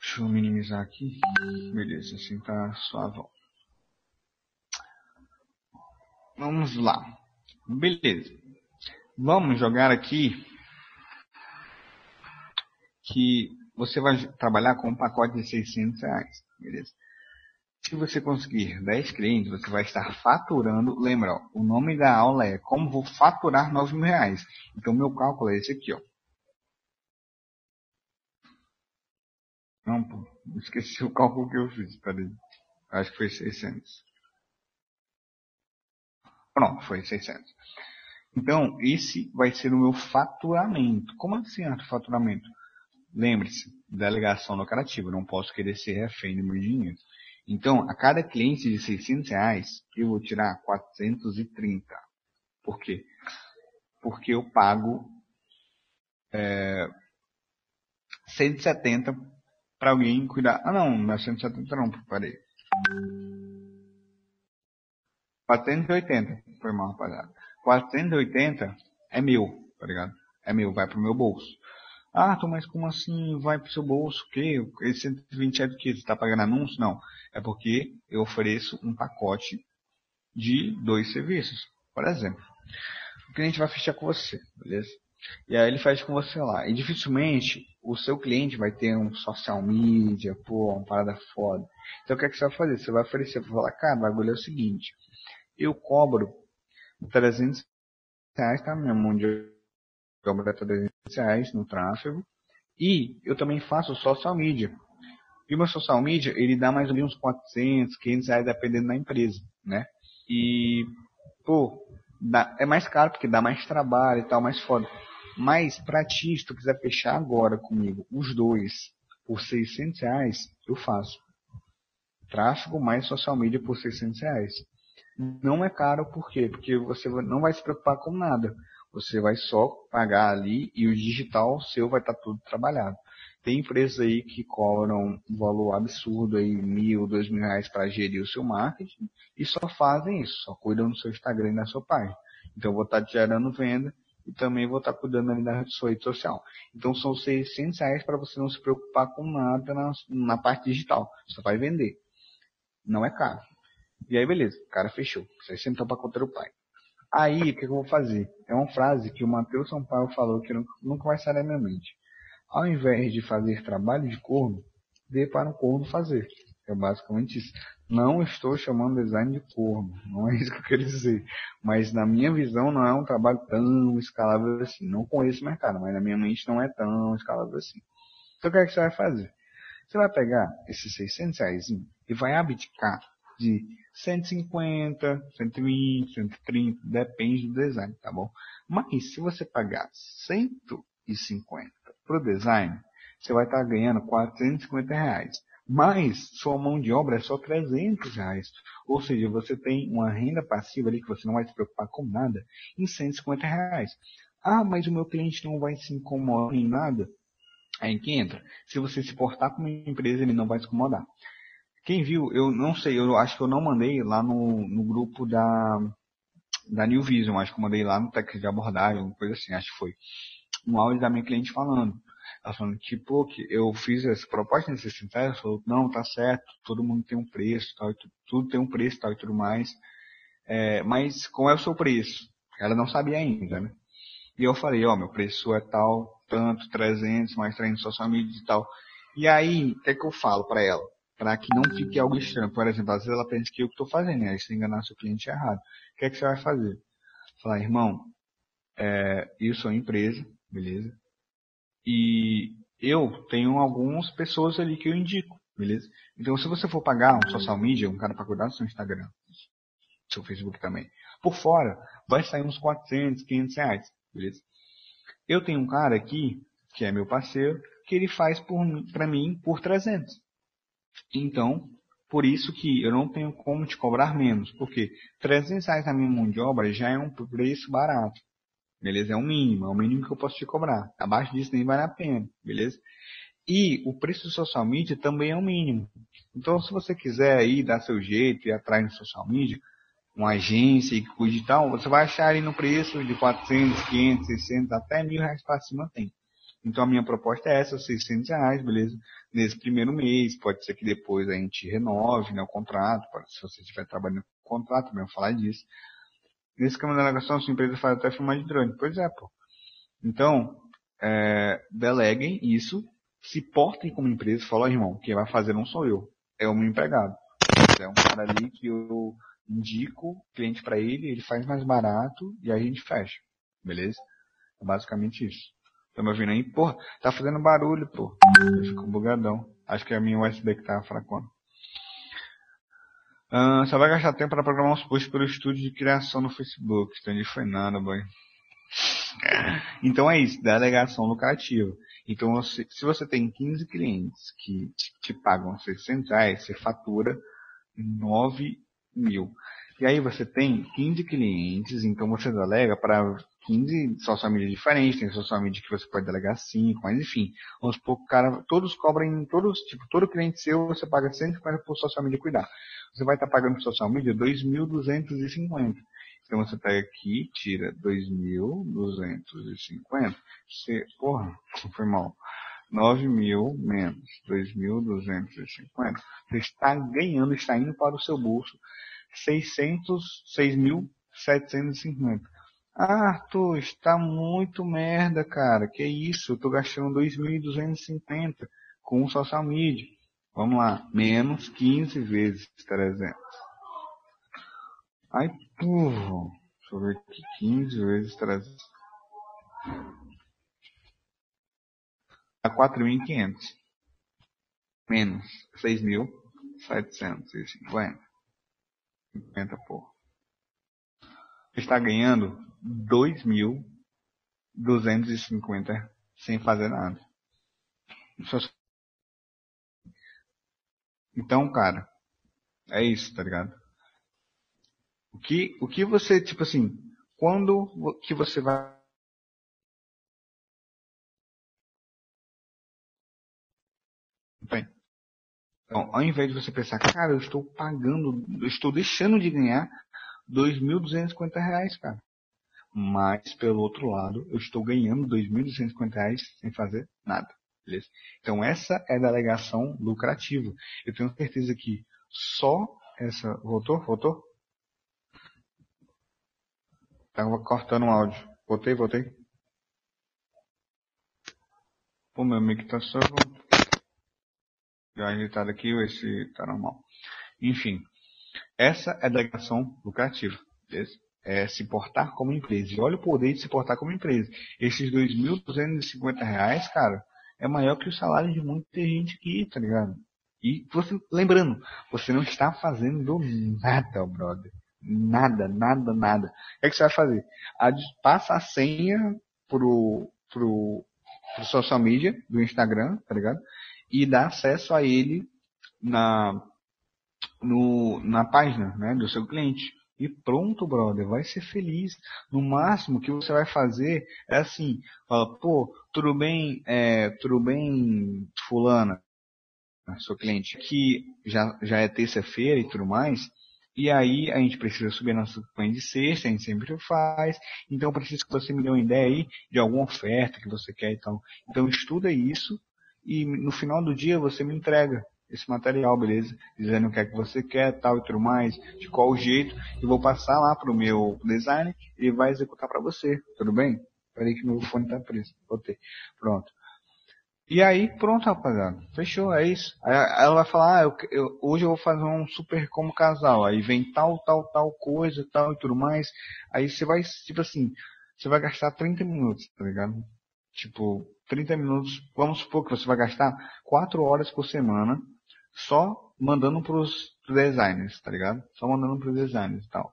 Deixa eu minimizar aqui. Beleza, assim tá suave. Vamos lá. Beleza. Vamos jogar aqui que você vai trabalhar com um pacote de 600 reais, beleza? Se você conseguir 10 clientes, você vai estar faturando. Lembra, ó, o nome da aula é como vou faturar 9 mil reais. Então, meu cálculo é esse aqui, ó. Não, pô. Esqueci o cálculo que eu fiz. Peraí. Acho que foi 600. Pronto, foi 600. Então, esse vai ser o meu faturamento. Como assim, Arthur, faturamento? Lembre-se, delegação lucrativa. Não posso querer ser refém do meu dinheiro. Então, a cada cliente de 600 reais, eu vou tirar 430. Por quê? Porque eu pago é, 170 para alguém cuidar. Ah, não, não é 170 não, parei. 480, foi mal, rapaziada. 480 é meu, tá ligado? É meu, vai pro meu bolso. Ah, tô, mas como assim vai pro seu bolso? O quê? Esse 120 é do que? Você tá pagando anúncio? Não. É porque eu ofereço um pacote de dois serviços. Por exemplo, o cliente vai fechar com você, beleza? E aí ele fecha com você lá. E dificilmente o seu cliente vai ter um social media, pô, uma parada foda. Então o que, é que você vai fazer? Você vai oferecer, vai falar, cara, o bagulho é o seguinte, eu cobro 300 reais, tá? Minha mão de obra é 300 reais no tráfego. E eu também faço social media. E o meu social media, ele dá mais ou menos uns 400, 500 reais dependendo da empresa, né? E, pô, dá, é mais caro porque dá mais trabalho e tal, mais foda. Mas pra ti, se tu quiser fechar agora comigo os dois por 600 reais, eu faço. Tráfego mais social media por 600 reais. Não é caro por quê? Porque você não vai se preocupar com nada. Você vai só pagar ali e o digital seu vai estar tudo trabalhado. Tem empresas aí que cobram um valor absurdo aí, mil, dois mil reais para gerir o seu marketing e só fazem isso, só cuidam do seu Instagram e da sua página. Então vou estar gerando venda e também vou estar cuidando ali da sua rede social. Então são 600 reais para você não se preocupar com nada na, na parte digital. Você vai vender. Não é caro. E aí beleza, o cara fechou. 600 para contra o pai. Aí o que, eu vou fazer? É uma frase que o Matheus São Paulo falou que nunca, nunca vai sair da minha mente. Ao invés de fazer trabalho de corno, dê para um corno fazer. É basicamente isso. Não estou chamando design de corno, não é isso que eu quero dizer. Mas na minha visão não é um trabalho tão escalável assim. Não conheço o mercado, mas na minha mente não é tão escalável assim. Então o que é que você vai fazer? Você vai pegar esses 600 reais e vai abdicar de 150, 120, 130, depende do design, tá bom? Mas se você pagar 150 para o design, você vai estar ganhando 450 reais. Mas sua mão de obra é só 300 reais. Ou seja, você tem uma renda passiva ali que você não vai se preocupar com nada em 150 reais. Ah, mas o meu cliente não vai se incomodar em nada. Aí que entra. Se você se portar como empresa, ele não vai se incomodar. Quem viu, eu não sei, eu acho que eu não mandei lá no, no grupo da, da New Vision, acho que eu mandei lá no técnico de abordagem, alguma coisa assim, acho que foi. Um áudio da minha cliente falando. Ela falando pô, que eu fiz essa proposta nesse sincero, ela falou, não, tá certo, todo mundo tem um preço, tal, tudo, tudo tem um preço tal e tudo mais. É, mas qual é o seu preço? Ela não sabia ainda, né? E eu falei, ó, meu preço é tal, tanto, 300, mais 300 social media e tal. E aí, o que é que eu falo para ela? Para que não fique algo estranho. Por exemplo, às vezes ela pensa que eu estou fazendo, né? Aí se enganar seu cliente errado. O que é que você vai fazer? Falar, irmão, é, eu sou empresa, beleza? E eu tenho algumas pessoas ali que eu indico, beleza? Então, se você for pagar um social media, um cara para cuidar do seu Instagram, seu Facebook também, por fora, vai sair uns 400, 500 reais, beleza? Eu tenho um cara aqui, que é meu parceiro, que ele faz para mim por 300. Então, por isso que eu não tenho como te cobrar menos, porque 300 reais na minha mão de obra já é um preço barato. Beleza? É o mínimo, é o mínimo que eu posso te cobrar. Abaixo disso nem vale a pena, beleza? E o preço do social media também é o mínimo. Então, se você quiser aí dar seu jeito e atrás no social media, uma agência que cuide e tal, você vai achar aí no preço de 400, 500, 600, até mil reais para cima tem. Então a minha proposta é essa, 600 reais, beleza? Nesse primeiro mês, pode ser que depois a gente renove né, o contrato, pode, se você estiver trabalhando com contrato, também vou falar disso. Nesse caminho da negação, sua empresa faz até filmar de drone. Pois é, pô. Então, é, deleguem isso, se portem como empresa, falou, irmão, quem vai fazer não sou eu, é o meu empregado. É um cara ali que eu indico cliente para ele, ele faz mais barato e a gente fecha. Beleza? É basicamente isso. Tá me ouvindo aí? Porra, tá fazendo barulho, pô. Eu fico bugadão. Acho que é a minha USB que tá fracona. Ah, só vai gastar tempo para programar os posts pelo estúdio de criação no Facebook. Entendi, foi nada, boy. Então é isso, delegação lucrativa. Então, você- se você tem 15 clientes que te, te pagam 600 reais, você fatura 9 mil. E aí você tem 15 clientes, então você delega para 15 social media diferentes, tem social media que você pode delegar 5, mas enfim, vamos supor cara, todos cobrem, todos, tipo, todo cliente seu você paga 150 por social media cuidar. Você vai estar pagando por social media 2.250. Então você pega aqui, tira 2.250, você, porra, foi mal. 9 mil menos 2.250, você está ganhando, está indo para o seu bolso 600, 6.750. Ah, Arthur, está muito merda, cara. Que isso? Eu tô gastando 2.250 com o social media. Vamos lá, menos 15 vezes 300. Ai, porra. Deixa eu ver aqui, 15 vezes 300. Dá 4.500. Menos 6.750. 50, porra. Está ganhando 2.250 sem fazer nada. Só- Então, cara, é isso, tá ligado? O que, o que você, tipo assim, quando que você vai Bem, Então, ao invés de você pensar, cara, eu estou pagando, eu estou deixando de ganhar 2.250 reais, cara. Mas, pelo outro lado, eu estou ganhando 2.250 reais sem fazer nada. Beleza? Então, essa é a delegação lucrativa. Eu tenho certeza que só essa. Voltou? Voltou? Tava cortando o áudio. Voltei, voltei. Pô, meu mic tá só. Já ajeitado aqui, ver se tá normal. Enfim, essa é a delegação lucrativa. beleza? É se portar como empresa. E olha o poder de se portar como empresa. Esses 2.250 reais, cara, é maior que o salário de muita gente aqui, tá ligado? E você, lembrando, você não está fazendo nada, brother. Nada, nada, nada. O que, é que você vai fazer? Ad- Passa a senha pro, pro, pro social media do Instagram, tá ligado? E dá acesso a ele na, no, na página né, do seu cliente. E pronto, brother, vai ser feliz. No máximo que você vai fazer é assim, fala, pô, tudo bem, é, tudo bem, fulana, seu cliente, que já, já é terça-feira e tudo mais, e aí a gente precisa subir a nossa campanha de sexta, a gente sempre faz, então eu preciso que você me dê uma ideia aí de alguma oferta que você quer e tal. Então estuda isso e no final do dia você me entrega esse material, beleza? Dizendo o que é que você quer, tal e tudo mais, de qual jeito, e vou passar lá pro meu designer e vai executar para você, tudo bem? Peraí que meu fone tá preso, botei. Pronto. E aí, pronto, rapaziada. Fechou, é isso. Aí ela vai falar, ah, eu, eu- hoje eu vou fazer um super como casal. Aí vem tal, tal, tal coisa, tal e tudo mais. Aí você vai, tipo assim, você vai gastar 30 minutos, tá ligado? Tipo, 30 minutos, vamos supor que você vai gastar 4 horas por semana só mandando pros designers, tá ligado? Só mandando pros designers e tal.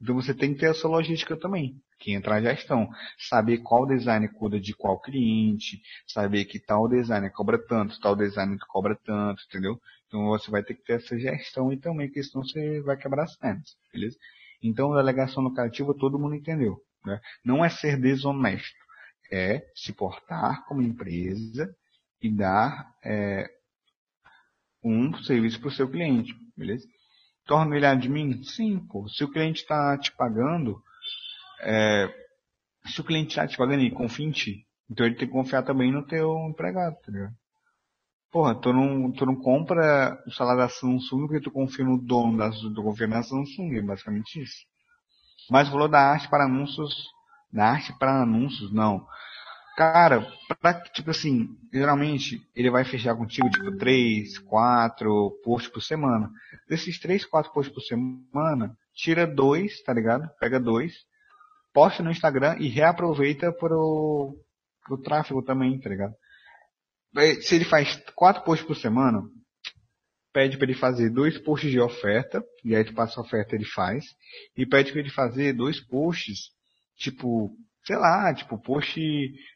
Então você tem que ter essa logística também, que entra a gestão. Saber qual designer cuida de qual cliente, saber que tal designer cobra tanto, tal designer cobra tanto, entendeu? Então você vai ter que ter essa gestão e também, porque senão você vai quebrar as pernas, beleza? Então, delegação lucrativa todo mundo entendeu. Né? Não é ser desonesto, é se portar como empresa e dar é, um serviço para o seu cliente, beleza? Torna ele admin? Sim, pô. Se o cliente está te pagando, é, se o cliente está te pagando e confia em ti, então ele tem que confiar também no teu empregado, tá ligado? Porra, tu não, tu não compra o salário da Samsung porque tu confia no dono da tu confia na Samsung, é basicamente isso. Mas falou da arte para anúncios, da arte para anúncios, não. Cara, pra, tipo assim, geralmente ele vai fechar contigo tipo 3, 4 posts por semana. Desses 3, 4 posts por semana, tira dois, tá ligado? Pega dois, posta no Instagram e reaproveita pro, O tráfego também, tá ligado? Se ele faz quatro posts por semana, pede para ele fazer dois posts de oferta, e aí tu passa a oferta ele faz, e pede para ele fazer dois posts, tipo, sei lá, tipo, post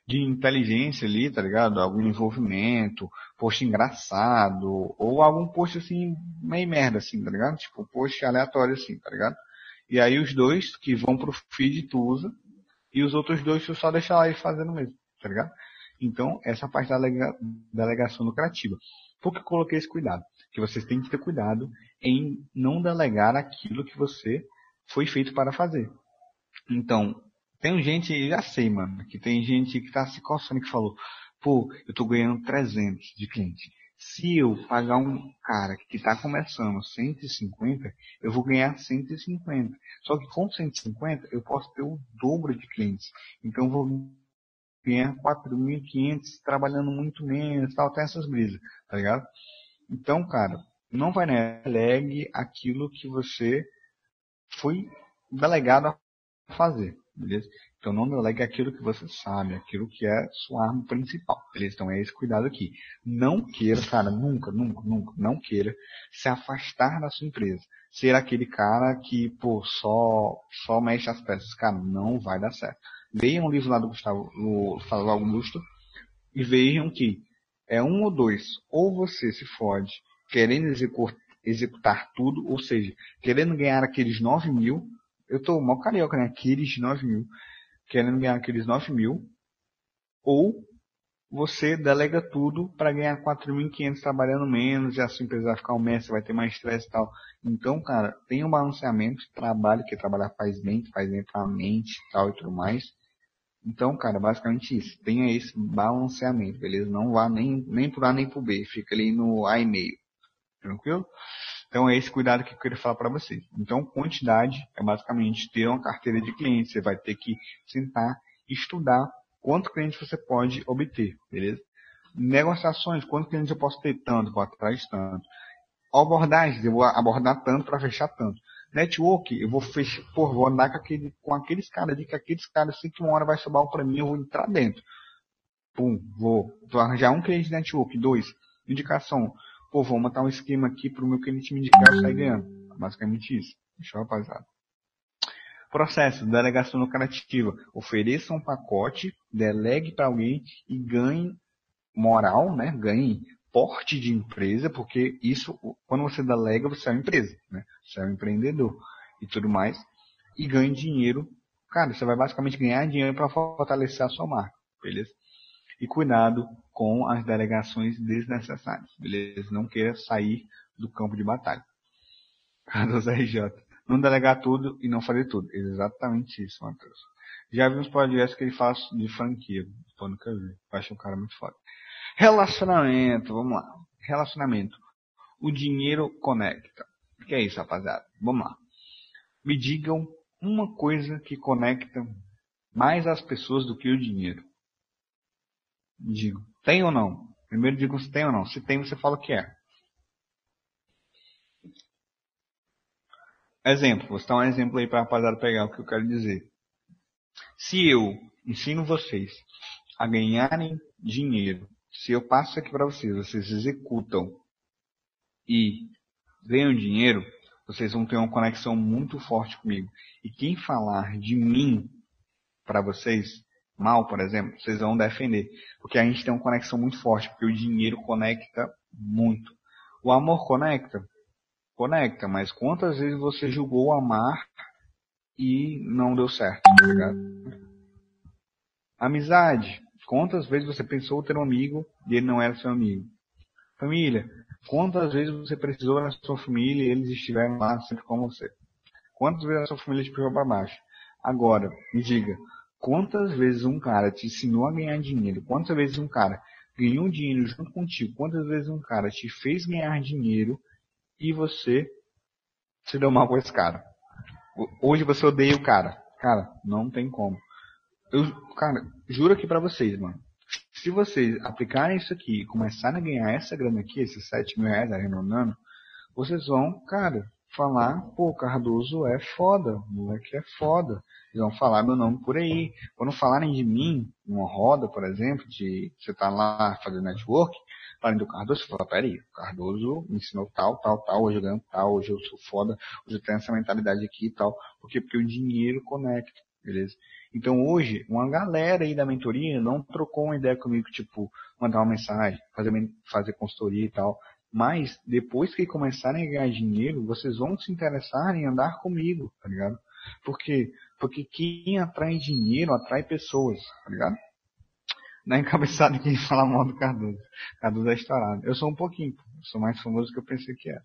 de inteligência ali, tá ligado? Algum envolvimento, post engraçado, ou algum post assim, meio merda assim, tá ligado? Tipo, post aleatório assim, tá ligado? E aí os dois que vão pro feed tu usa, e os outros dois tu só deixa lá ele fazendo mesmo, tá ligado? Então, essa parte da delega- delegação lucrativa. Por que eu coloquei esse cuidado? Que vocês têm que ter cuidado em não delegar aquilo que você foi feito para fazer. Então, tem gente, já sei, mano, que tem gente que tá se coçando que falou, pô, eu tô ganhando 300 de cliente. Se eu pagar um cara que tá começando 150, eu vou ganhar 150. Só que com 150 eu posso ter o dobro de clientes. Então eu vou ganhar 4.500 trabalhando muito menos, tal, tem essas brisas, tá ligado? Então, cara, não vai nessa, delegue aquilo que você foi delegado a fazer, beleza? Então não delegue aquilo que você sabe, aquilo que é sua arma principal, beleza? Então é esse cuidado aqui. Não queira, cara, nunca, nunca, nunca, não queira se afastar da sua empresa. Ser aquele cara que, pô, só, só mexe as peças. Cara, não vai dar certo. Leiam o livro lá do Gustavo, do Flávio Augusto, e vejam que é um ou dois. Ou você se fode querendo execu- executar tudo, ou seja, querendo ganhar aqueles 9 mil. Eu tô mal carioca, né? Aqueles 9 mil. Querendo ganhar aqueles 9 mil. Ou você delega tudo para ganhar 4.500 trabalhando menos e a sua empresa vai ficar um mês, você vai ter mais estresse e tal. Então, cara, tem um balanceamento, trabalho, que trabalhar faz bem, faz bem pra mente e tal e tudo mais. Então, cara, basicamente isso. Tenha esse balanceamento, beleza? Não vá nem, nem por A nem por B. Fica ali no A e meio. Tranquilo? Então é esse cuidado que eu queria falar para vocês. Então, quantidade é basicamente ter uma carteira de clientes. Você vai ter que sentar estudar quanto cliente você pode obter, beleza? Negociações, quantos clientes eu posso ter tanto, vou atrás tanto. Abordagens, eu vou abordar tanto para fechar tanto. Network, eu vou fechar, pô, vou andar com, aquele, com aqueles caras, de que aqueles caras, assim que uma hora vai sobrar um para mim, eu vou entrar dentro. Pum, vou, vou arranjar um cliente de network, dois, indicação. Pô, vou montar um esquema aqui pro meu cliente me indicar e sair ganhando. Basicamente isso. Fechou, rapaziada? Processo, delegação lucrativa. Ofereça um pacote, delegue para alguém e ganhe moral, né? Ganhe porte de empresa, porque isso, quando você delega, você é uma empresa, né? Você é um empreendedor e tudo mais. E ganhe dinheiro. Cara, você vai basicamente ganhar dinheiro para fortalecer a sua marca, beleza? E cuidado com as delegações desnecessárias, beleza? Não queira sair do campo de batalha. Carlos RJ. Não delegar tudo e não fazer tudo. Exatamente isso, Matheus. Já vi uns podcasts que ele fala de franquia. Pô, nunca vi. Acho um cara muito foda. Relacionamento, vamos lá. Relacionamento. O dinheiro conecta. O que é isso, rapaziada? Vamos lá. Me digam uma coisa que conecta mais as pessoas do que o dinheiro. Digam. Tem ou não? Primeiro digam se tem ou não. Se tem, você fala o que é. Exemplo, vou citar um exemplo aí para a rapaziada pegar o que eu quero dizer. Se eu ensino vocês a ganharem dinheiro, se eu passo aqui para vocês, vocês executam e ganham dinheiro, vocês vão ter uma conexão muito forte comigo. E quem falar de mim para vocês, mal, por exemplo, vocês vão defender. Porque a gente tem uma conexão muito forte, porque o dinheiro conecta muito. O amor conecta? Conecta, mas quantas vezes você julgou amar e não deu certo, tá? Amizade. Quantas vezes você pensou ter um amigo e ele não era seu amigo? Família. Quantas vezes você precisou da sua família e eles estiveram lá sempre com você? Quantas vezes a sua família te puxou para baixo? Agora, me diga, quantas vezes um cara te ensinou a ganhar dinheiro? Quantas vezes um cara ganhou dinheiro junto contigo? Quantas vezes um cara te fez ganhar dinheiro e você se deu mal com esse cara? Hoje você odeia o cara. Cara, não tem como. Eu, cara, juro aqui pra vocês, mano. Se vocês aplicarem isso aqui e começarem a ganhar essa grana aqui, esses 7 mil reais arredondando, vocês vão, cara, falar, pô, Cardoso é foda, moleque é foda. Eles vão falar meu nome por aí. Quando falarem de mim, numa roda, por exemplo, de você tá lá fazendo network, falarem do Cardoso, você fala, peraí, o Cardoso me ensinou tal, tal, tal, hoje eu ganho tal, hoje eu sou foda, hoje eu tenho essa mentalidade aqui e tal. Por quê? Porque o dinheiro conecta, beleza? Então hoje, uma galera aí da mentoria não trocou uma ideia comigo, tipo, mandar uma mensagem, fazer, fazer consultoria e tal. Mas depois que começarem a ganhar dinheiro, vocês vão se interessar em andar comigo, tá ligado? Por quê? Porque quem atrai dinheiro atrai pessoas, tá ligado? Não é encabeçado quem fala mal do Cardoso. Cardoso é estourado. Eu sou um pouquinho, sou mais famoso que eu pensei que era.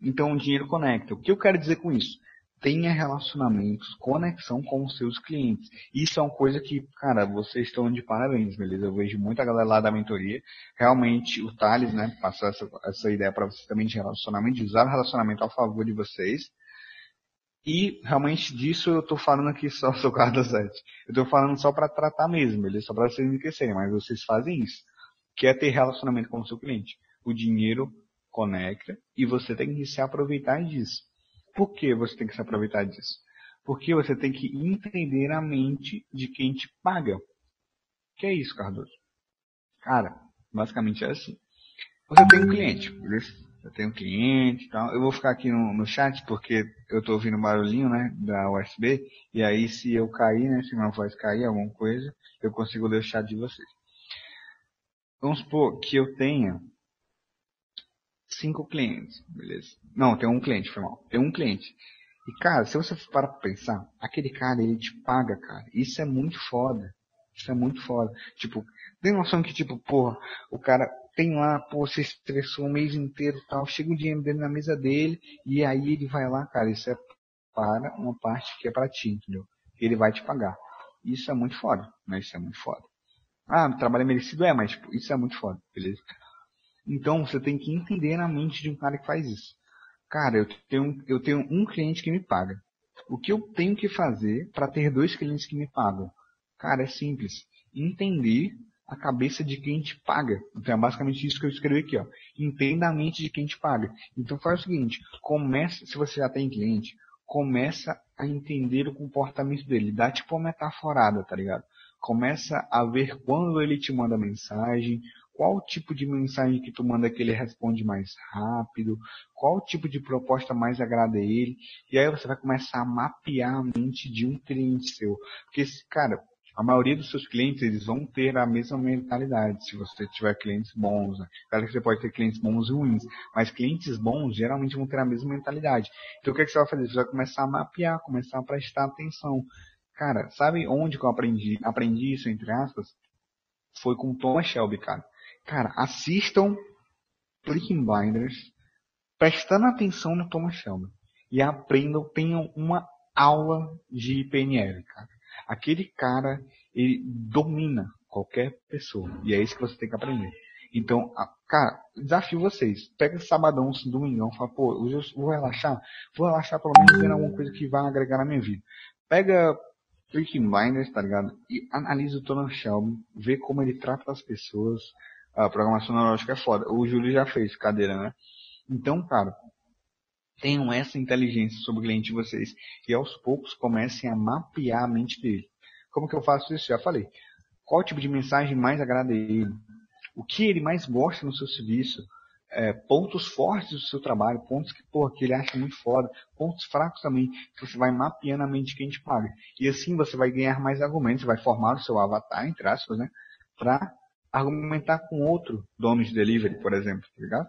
Então o dinheiro conecta. O que eu quero dizer com isso? Tenha relacionamentos, conexão com os seus clientes. Isso é uma coisa que, cara, vocês estão de parabéns, beleza? Eu vejo muita galera lá da mentoria. Realmente, o Thales, né, passou essa, essa ideia para vocês também de relacionamento, de usar o relacionamento a favor de vocês. E realmente disso eu estou falando aqui só, sou Carlos 7. Eu estou falando só para tratar mesmo, beleza? Só para vocês enriquecerem, mas vocês fazem isso. Que é ter relacionamento com o seu cliente. O dinheiro conecta e você tem que se aproveitar disso. Por que você tem que se aproveitar disso? Porque você tem que entender a mente de quem te paga. Que é isso, Cardoso? Cara, basicamente é assim. Você tem um cliente, beleza? Eu tenho um cliente e tal. Eu vou ficar aqui no, no chat porque eu estou ouvindo barulhinho, né, da USB. E aí se eu cair, né, se minha voz cair, alguma coisa, eu consigo ler o chat de vocês. Vamos supor que eu tenha cinco clientes, beleza? Não, tem um cliente, foi mal. Tem um cliente. E, cara, se você para pensar, aquele cara, ele te paga, cara. Isso é muito foda. Isso é muito foda. Tipo, tem noção que, tipo, porra, o cara tem lá, pô, se estressou o mês inteiro e tal, chega o dinheiro dele na mesa dele, e aí ele vai lá, cara, isso é para uma parte que é para ti, entendeu? Ele vai te pagar. Isso é muito foda, né? Isso é muito foda. Ah, trabalho merecido é, mas tipo, isso é muito foda, beleza? Então você tem que entender na mente de um cara que faz isso. Cara, eu tenho, eu tenho um cliente que me paga. O que eu tenho que fazer para ter dois clientes que me pagam? Cara, é simples. Entender a cabeça de quem te paga. Então é basicamente isso que eu escrevi aqui, ó. Entenda a mente de quem te paga. Então faz o seguinte, começa, se você já tem cliente, começa a entender o comportamento dele. Dá tipo uma metaforada, tá ligado? Começa a ver quando ele te manda mensagem, qual tipo de mensagem que tu manda que ele responde mais rápido, qual tipo de proposta mais agrada a ele, e aí você vai começar a mapear a mente de um cliente seu. Porque, cara, a maioria dos seus clientes, eles vão ter a mesma mentalidade, se você tiver clientes bons. Né? Claro que você pode ter clientes bons e ruins, mas clientes bons geralmente vão ter a mesma mentalidade. Então o que, é que você vai fazer? Você vai começar a mapear, começar a prestar atenção. Cara, sabe onde que eu aprendi, aprendi isso, entre aspas? Foi com Thomas Shelby, cara. Cara, assistam Breaking Blinders prestando atenção no Thomas Shelby e aprendam, tenham uma aula de PNL, cara. Aquele cara, ele domina qualquer pessoa e é isso que você tem que aprender. Então, cara, desafio vocês. Pega sabadão, domingão, fala, pô, hoje eu vou relaxar. Vou relaxar pelo menos vendo alguma coisa que vai agregar na minha vida. Pega Breaking Blinders, tá ligado? E analisa o Thomas Shelby, vê como ele trata as pessoas, a programação neurológica é foda. O Júlio já fez cadeira, né? Então, cara, tenham essa inteligência sobre o cliente de vocês e aos poucos comecem a mapear a mente dele. Como que eu faço isso? Já falei. Qual tipo de mensagem mais agrada a ele? O que ele mais gosta no seu serviço? É, pontos fortes do seu trabalho, pontos que, porra, que ele acha muito foda, pontos fracos também, que você vai mapeando a mente de quem te paga. E assim você vai ganhar mais argumentos, vai formar o seu avatar, entre aspas, né? Para argumentar com outro dono de delivery, por exemplo, tá ligado?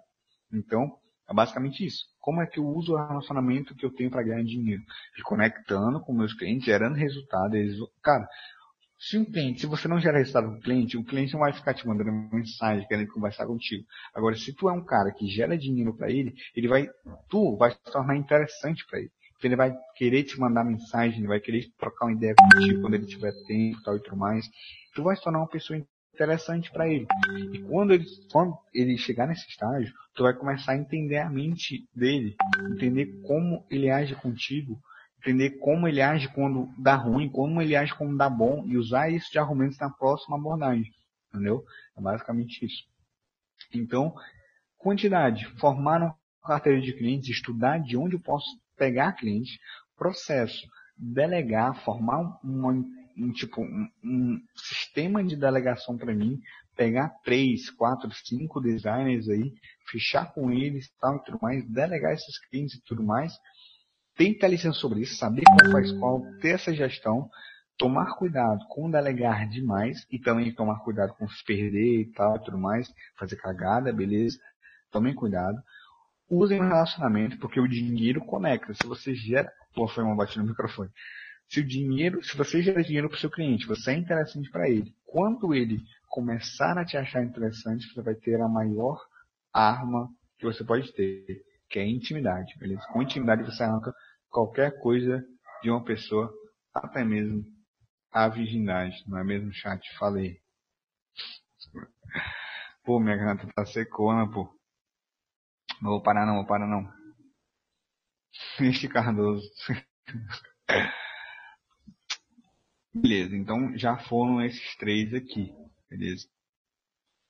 Então, é basicamente isso. Como é que eu uso o relacionamento que eu tenho para ganhar dinheiro? Me conectando com meus clientes, gerando resultado. Eles, cara, se um cliente, se você não gera resultado com o cliente, o cliente não vai ficar te mandando mensagem, querendo conversar contigo. Agora, se tu é um cara que gera dinheiro para ele, ele vai, tu vai se tornar interessante para ele. Ele vai querer te mandar mensagem, ele vai querer trocar uma ideia contigo quando ele tiver tempo tal e tudo mais. Tu vai se tornar uma pessoa interessante para ele. E quando ele, quando ele chegar nesse estágio, tu vai começar a entender a mente dele, entender como ele age contigo, entender como ele age quando dá ruim, como ele age quando dá bom e usar isso de argumentos na próxima abordagem. Entendeu? É basicamente isso. Então, quantidade, formar um carteira de clientes, estudar de onde eu posso pegar clientes, processo, delegar, formar um, um tipo um, um sistema de delegação para mim, pegar três, quatro, cinco designers aí, fechar com eles tal e tudo mais, delegar esses clientes e tudo mais, ter inteligência sobre isso, saber qual faz qual, ter essa gestão, tomar cuidado com delegar demais e também tomar cuidado com se perder e tal e tudo mais, fazer cagada, beleza? Tomem cuidado. Usem o relacionamento, porque o dinheiro conecta. Se você gera. Pô, foi uma batida no microfone. Se o dinheiro, se você gera dinheiro para o seu cliente, você é interessante para ele. Quando ele começar a te achar interessante, você vai ter a maior arma que você pode ter, que é a intimidade, beleza? Com intimidade você arranca qualquer coisa de uma pessoa, até mesmo a virgindade, não é mesmo, chat? Falei. Pô, minha garganta tá secona, pô. Não vou parar não, vou parar não. Este Cardoso. Beleza, então já foram esses três aqui, beleza?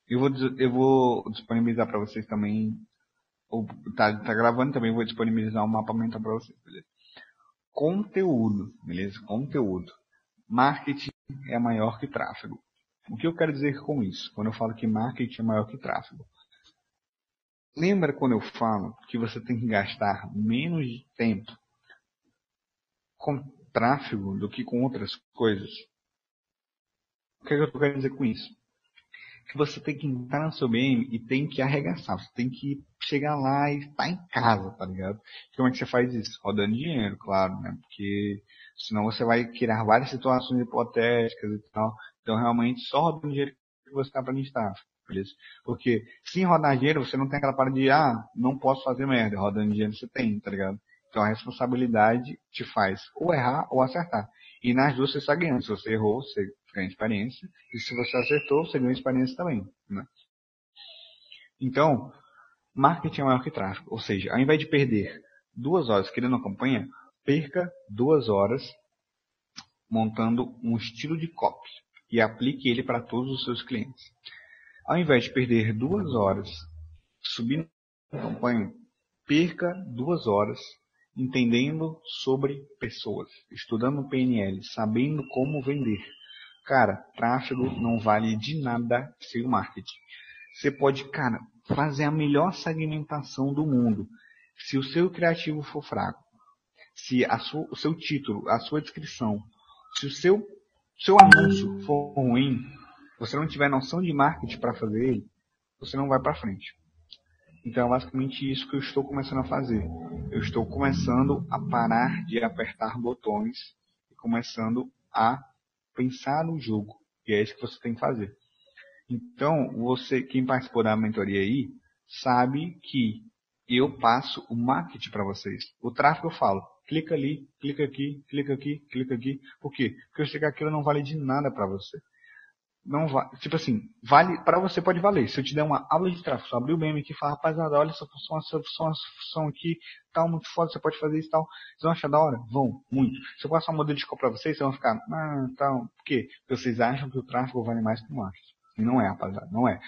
Eu vou, eu vou disponibilizar para vocês também, ou tá, tá gravando também, vou disponibilizar um mapa mental para vocês, beleza? Conteúdo, beleza? Conteúdo. Marketing é maior que tráfego. O que eu quero dizer com isso? Quando eu falo que marketing é maior que tráfego. Lembra quando eu falo que você tem que gastar menos tempo com tráfego do que com outras coisas? O que, é que eu estou querendo dizer com isso? Que você tem que entrar no seu BM e tem que arregaçar. Você tem que chegar lá e estar em casa, tá ligado? Como é que você faz isso? Rodando dinheiro, claro, né? Porque senão você vai criar várias situações hipotéticas e tal. Então, realmente, só rodando dinheiro que você está para listar. Beleza? Porque se rodar dinheiro, você não tem aquela parada de, ah, não posso fazer merda. Rodando dinheiro você tem, tá ligado? Então a responsabilidade te faz ou errar ou acertar. E nas duas você está ganhando. Se você errou, você ganha experiência. E se você acertou, você ganha experiência também. Né? Então, marketing é maior que tráfego. Ou seja, ao invés de perder duas horas criando uma campanha, perca duas horas montando um estilo de copy e aplique ele para todos os seus clientes. Ao invés de perder duas horas subindo a campanha, perca duas horas entendendo sobre pessoas, estudando PNL, sabendo como vender. Cara, tráfego não vale de nada sem o marketing. Você pode, cara, fazer a melhor segmentação do mundo. Se o seu criativo for fraco, se sua, o seu título, a sua descrição, se o seu, seu anúncio for ruim, você não tiver noção de marketing para fazer ele, você não vai para frente. Então é basicamente isso que eu estou começando a fazer. Eu estou começando a parar de apertar botões e começando a pensar no jogo. E é isso que você tem que fazer. Então, você, quem participou da mentoria aí, sabe que eu passo o marketing para vocês. O tráfego eu falo, clica ali, clica aqui, clica aqui, clica aqui. Por quê? Porque eu sei que aquilo não vale de nada para você não vai, tipo assim, vale, para você pode valer. Se eu te der uma aula de tráfego, abrir o meme aqui e falar, rapaziada, olha essa função, essa função, essa função aqui, tal, muito foda, você pode fazer isso tal. Vocês vão achar da hora? Vão, muito. Se eu passar um modelo de call pra vocês, vocês vão ficar, ah, tal, por quê? Porque vocês acham que o tráfego vale mais que o marketing. E não é, rapaziada, não é.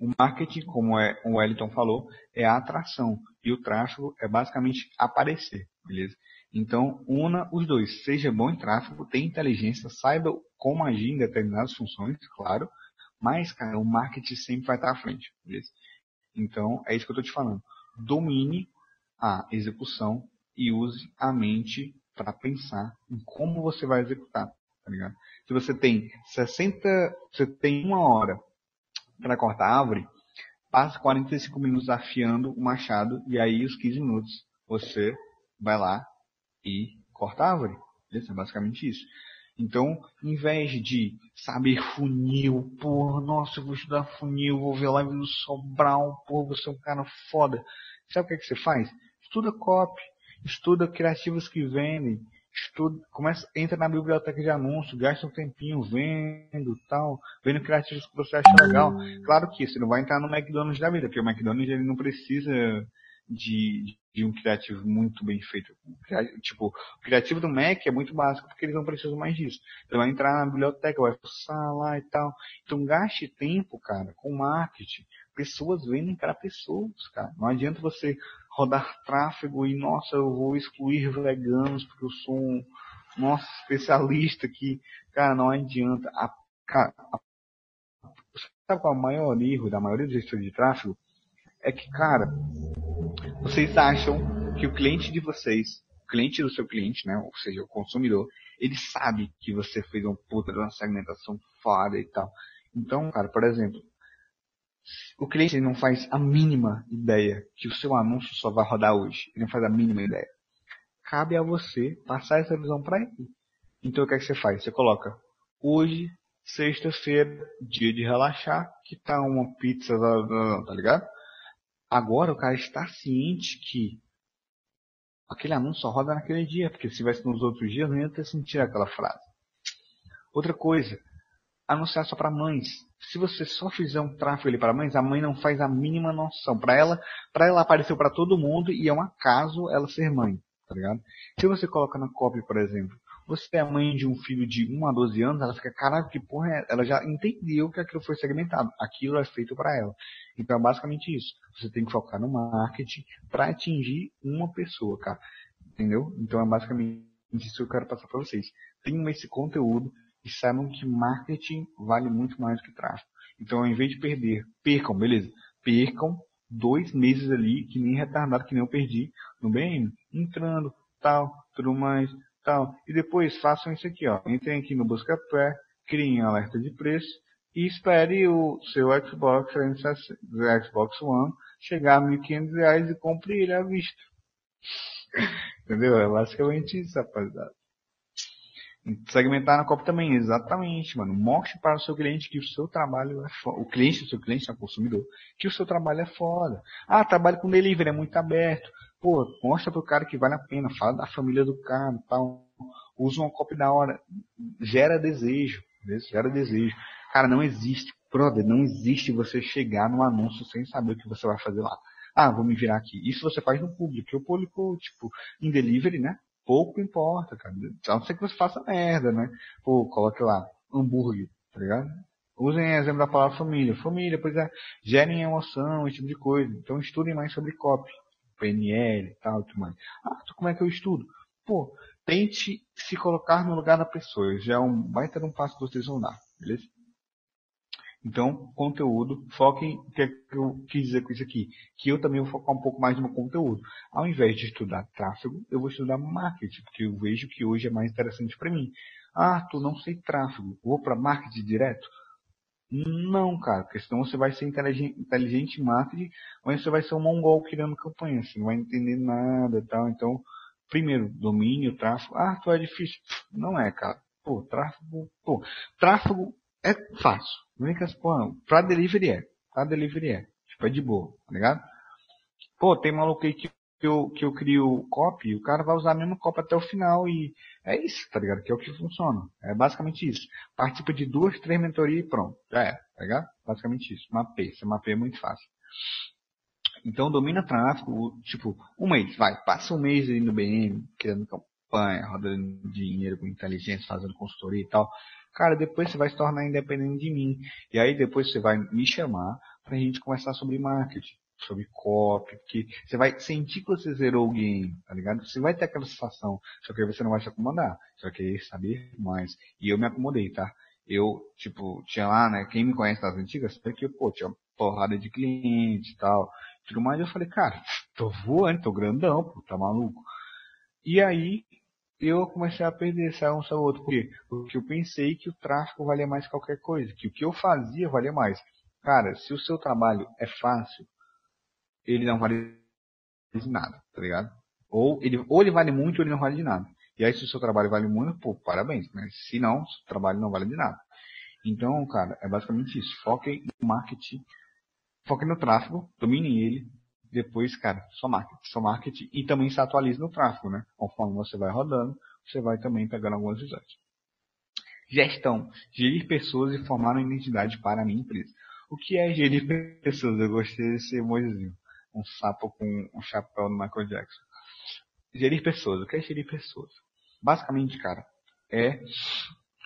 O marketing, como é, o Wellington falou, é a atração. E o tráfego é basicamente aparecer, beleza? Então, una os dois. Seja bom em tráfego, tenha inteligência, saiba como agir em determinadas funções, claro. Mas, cara, o marketing sempre vai estar à frente. Beleza? Então, é isso que eu estou te falando. Domine a execução e use a mente para pensar em como você vai executar. Tá ligado? Se você tem 60, você tem uma hora para cortar a árvore, passa 45 minutos afiando o machado e aí os 15 minutos você vai lá e corta a árvore. É basicamente isso. Então, em vez de saber funil, porra, nossa, eu vou estudar funil, vou ver live do Sobral, porra, você é um cara foda. Sabe o que, é que você faz? Estuda copy, estuda criativos que vendem, estuda, começa, entra na biblioteca de anúncio, gasta um tempinho vendo tal, vendo criativos que você acha legal. Claro que você não vai entrar no McDonald's da vida, porque o McDonald's ele não precisa de, de um criativo muito bem feito. Tipo, o criativo do Mac é muito básico porque eles não precisam mais disso. Você vai entrar na biblioteca, vai fuçar lá e tal. Então gaste tempo, cara, com marketing. Pessoas vendem para pessoas, cara. Não adianta você rodar tráfego e, nossa, eu vou excluir veganos porque eu sou um, nossa, especialista aqui. Cara, não adianta. A, cara, a, sabe qual é o maior erro da maioria dos gestores de tráfego? É que, cara, vocês acham que o cliente de vocês, o cliente do seu cliente, né, ou seja, o consumidor, ele sabe que você fez um puta de uma segmentação foda e tal. Então, cara, por exemplo, o cliente não faz a mínima ideia que o seu anúncio só vai rodar hoje. Ele não faz a mínima ideia. Cabe a você passar essa visão para ele. Então o que é que você faz? Você coloca hoje, sexta-feira, dia de relaxar, que tá uma pizza, tá ligado? Agora o cara está ciente que aquele anúncio só roda naquele dia, porque se tivesse nos outros dias não ia ter sentido aquela frase. Outra coisa, anunciar só para mães. Se você só fizer um tráfego ali para mães, a mãe não faz a mínima noção. Para ela, para ela apareceu para todo mundo e é um acaso ela ser mãe, tá ligado? Se você coloca na copy, por exemplo, você é mãe de um filho de 1 a 12 anos, ela fica, caralho, que porra é? Ela já entendeu que aquilo foi segmentado. Aquilo é feito para ela. Então é basicamente isso. Você tem que focar no marketing para atingir uma pessoa, cara. Entendeu? Então é basicamente isso que eu quero passar para vocês. Tenham esse conteúdo e saibam que marketing vale muito mais do que tráfego. Então, ao invés de perder, percam, beleza? Percam dois meses ali, que nem retardado, que nem eu perdi, no BM, entrando, tal, tudo mais, tal. E depois façam isso aqui, ó. Entrem aqui no Buscapé, criem alerta de preço e espere o seu Xbox, o Xbox One chegar a R$ 1.500 e compre ele à vista. Entendeu? É basicamente isso, rapaziada. Segmentar na Copa também, exatamente, mano. Mostre para o seu cliente que o seu trabalho é foda. O cliente do seu cliente, é o consumidor, que o seu trabalho é foda. Ah, trabalho com delivery, é muito aberto. Pô, mostra pro cara que vale a pena. Fala da família do cara tal. Usa uma copy da hora. Gera desejo. Beleza? Gera desejo. Cara, não existe, brother, não existe você chegar no anúncio sem saber o que você vai fazer lá. Ah, vou me virar aqui. Isso você faz no público. O público, tipo, em delivery, né? pouco importa, cara. A não ser que você faça merda, né? Pô, coloque lá, hambúrguer, tá ligado? Usem exemplo da palavra família. Família, pois é, gerem emoção, esse tipo de coisa. Então estudem mais sobre copy, PNL e tal, tudo mais. Ah, como é que eu estudo? Pô, tente se colocar no lugar da pessoa. Já é um baita de um passo que vocês vão dar, beleza? Então, conteúdo, foquem, o que, é que eu quis dizer com isso aqui? Que eu também vou focar um pouco mais no conteúdo. Ao invés de estudar tráfego, eu vou estudar marketing, porque eu vejo que hoje é mais interessante para mim. Ah, tu não sei tráfego, vou para marketing direto? Não, cara, porque senão você vai ser inteligente, inteligente marketing, mas você vai ser um mongol criando campanha, você não vai entender nada e tal. Então, primeiro, domínio, tráfego. Ah, tu é difícil. Não é, cara. Pô, tráfego, pô, tráfego é fácil. Únicas, pô, pra delivery é. Pra delivery é. Tipo, é de boa, tá ligado? Pô, tem maluco aí que eu, que eu crio copy, o cara vai usar a mesma copy até o final e é isso, tá ligado? Que é o que funciona. É basicamente isso. Participa de duas, três mentorias e pronto. Já é, tá ligado? Basicamente isso. Mapeia. Você mapeia é muito fácil. Então domina tráfego, tipo, um mês, vai, passa um mês aí no BM, criando campanha, rodando dinheiro com inteligência, fazendo consultoria e tal. Cara, depois você vai se tornar independente de mim. E aí depois você vai me chamar pra gente conversar sobre marketing, sobre copy, porque você vai sentir que você zerou o game, tá ligado? Você vai ter aquela sensação, só que aí você não vai se acomodar, só que aí saber mais. E eu me acomodei, tá? Eu, tipo, tinha lá, né, quem me conhece das antigas, sabe que, pô, tinha porrada de cliente e tal, tudo mais, eu falei, cara, tô voando, tô grandão, pô, tá maluco? E aí, eu comecei a perder, saiu um, saiu outro. Por quê? Porque eu pensei que o tráfego valia mais que qualquer coisa, que o que eu fazia valia mais. Cara, se o seu trabalho é fácil, ele não vale de nada, tá ligado? Ou ele, ou ele vale muito ou ele não vale de nada. E aí se o seu trabalho vale muito, pô, parabéns, né? Se não, seu trabalho não vale de nada. Então, cara, é basicamente isso. Foquem no marketing, foquem no tráfego, dominem ele, depois, cara, só marketing, só marketing e também se atualize no tráfego, né? Conforme você vai rodando, você vai também pegando algumas visões. Gestão. Gerir pessoas e formar uma identidade para a minha empresa. O que é gerir pessoas? Eu gostei desse emojizinho. Um sapo com um chapéu do Michael Jackson. Gerir pessoas. O que é gerir pessoas? Basicamente, cara, é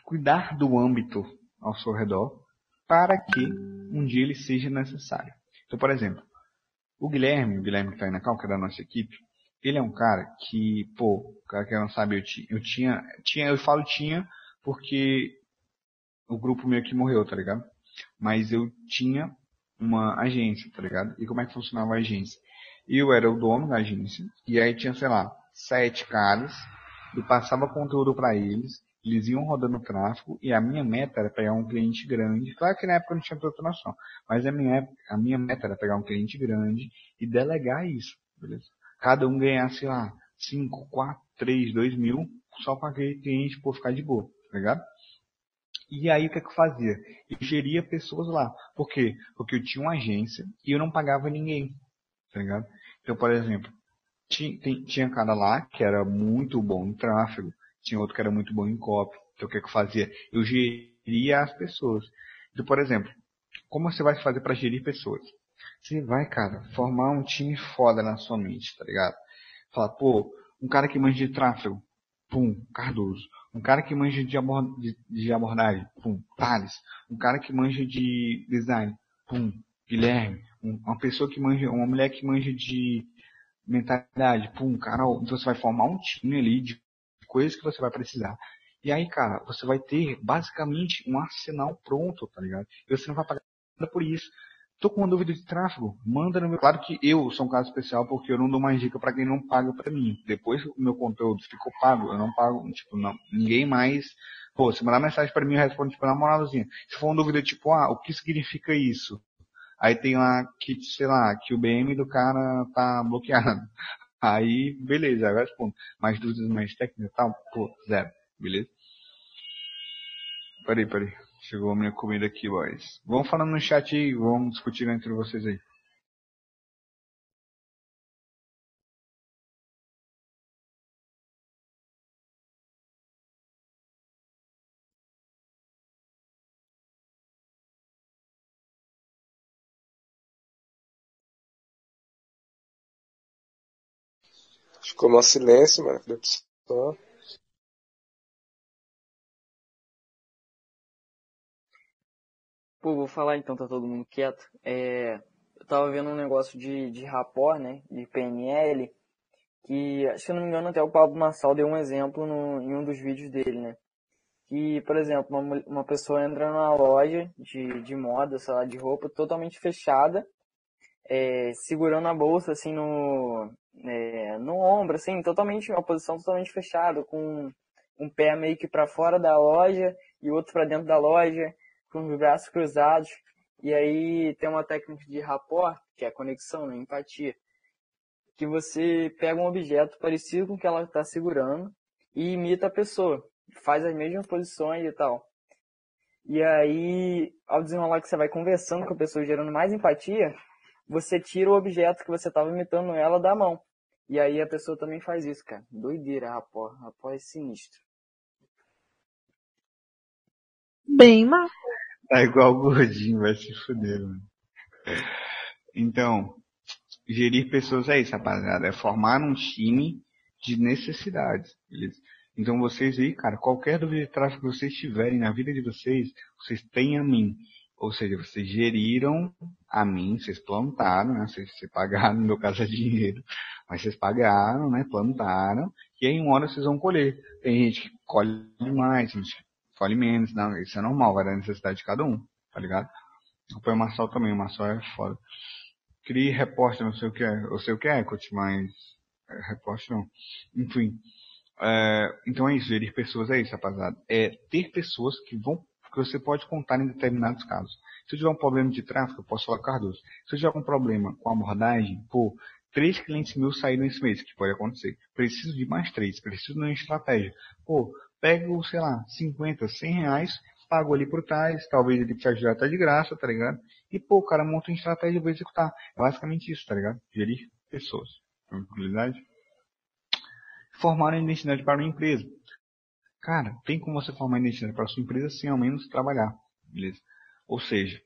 cuidar do âmbito ao seu redor para que um dia ele seja necessário. Então, por exemplo, O Guilherme, o Guilherme que tá aí na cal, que é da nossa equipe, ele é um cara que, pô, o cara que não sabe, eu, eu tinha, tinha, eu falo tinha porque o grupo meio que morreu, tá ligado? Mas eu tinha uma agência, tá ligado? E como é que funcionava a agência? Eu era o dono da agência, e aí tinha, sei lá, sete caras, eu passava conteúdo para eles, eles iam rodando tráfego, e a minha meta era pegar um cliente grande. Claro que na época não tinha noção, mas a minha, a minha meta era pegar um cliente grande e delegar isso, beleza? Cada um ganhasse lá 5, 4, 3, 2 mil, só para aquele cliente por ficar de boa, tá ligado? E aí o que, é que eu fazia? Eu geria pessoas lá. Por quê? Porque eu tinha uma agência e eu não pagava ninguém. Tá ligado? Então, por exemplo, tinha, tinha cara lá que era muito bom em tráfego, tinha outro que era muito bom em copy. Então o que, é que eu fazia? Eu geria as pessoas. Então, por exemplo, como você vai fazer para gerir pessoas? Você vai, cara, formar um time foda na sua mente, tá ligado? Falar, pô, um cara que manja de tráfego, pum, Cardoso. Um cara que manja de, abord de, de abordagem, pum, Thales. Um cara que manja de design, pum, Guilherme. Um, uma pessoa que manja, uma mulher que manja de mentalidade, pum, Carol. Então você vai formar um time ali de coisas que você vai precisar. E aí, cara, você vai ter basicamente um arsenal pronto, tá ligado? E você não vai pagar nada por isso. Tô com uma dúvida de tráfego, manda no meu. Claro que eu sou um caso especial porque eu não dou mais dica para quem não paga para mim. Depois o meu conteúdo ficou pago, eu não pago, tipo, não, ninguém mais. Pô, se mandar mensagem para mim, eu respondo tipo na moralzinha. Se for uma dúvida tipo, ah, o que significa isso? Aí tem lá que, sei lá, que o BM do cara tá bloqueado. Aí, beleza, eu respondo. Mais dúvidas mais técnicas e tal, pô, zero, beleza? Peraí, peraí. Chegou a minha comida aqui, boys. Vamos falando no chat aí, vamos discutir entre vocês aí. Ficou no silêncio, mano. Só... Pô, vou falar então, tá todo mundo quieto. É, eu tava vendo um negócio de, de rapport, né? De PNL, que, se eu não me engano, até o Pablo Massal deu um exemplo no, em um dos vídeos dele, né? Que, por exemplo, uma, uma pessoa entra numa loja de, de moda, sei lá, de roupa, totalmente fechada, é, segurando a bolsa, assim, no, é, no ombro, assim, totalmente, uma posição totalmente fechada, com um pé meio que para fora da loja e outro para dentro da loja com os braços cruzados. E aí tem uma técnica de rapport, que é a conexão, né, empatia, que você pega um objeto parecido com o que ela está segurando e imita a pessoa, faz as mesmas posições e tal. E aí, ao desenrolar que você vai conversando com a pessoa, gerando mais empatia, você tira o objeto que você estava imitando ela da mão. E aí a pessoa também faz isso, cara. Doideira, rapport. Rapport é sinistro. Bem mal. Tá igual o gordinho, vai se fuder, mano. Então, gerir pessoas é isso, rapaziada. É formar um time de necessidades, beleza? Então vocês aí, cara, qualquer dúvida de tráfego que vocês tiverem na vida de vocês, vocês têm a mim. Ou seja, vocês geriram a mim, vocês plantaram, né? Vocês, vocês pagaram, no meu caso é dinheiro, mas vocês pagaram, né? Plantaram, e aí em uma hora vocês vão colher. Tem gente que colhe mais, gente que colhe menos, não, isso é normal, vai da necessidade de cada um, tá ligado? Apoio o Marçal também, o Marçal é foda. Crie repórter, não sei o que é, eu sei o que é, coach, mas é, repórter não. Enfim, é, então é isso, gerir pessoas é isso, rapaziada. É ter pessoas que vão, que você pode contar em determinados casos. Se eu tiver um problema de tráfego, eu posso falar com Cardoso. Se eu tiver um problema com abordagem, pô, três clientes meus saíram esse mês, que pode acontecer. Preciso de mais três, preciso de uma estratégia. Pô, pego, sei lá, 50, 100 reais, pago ali por trás, talvez ele te ajudar até de graça, tá ligado? E pô, o cara monta uma estratégia e executar. É basicamente isso, tá ligado? Gerir pessoas. Tranquilidade? Formar uma identidade para uma empresa. Cara, tem como você formar uma identidade para a sua empresa sem ao menos trabalhar, beleza? Ou seja,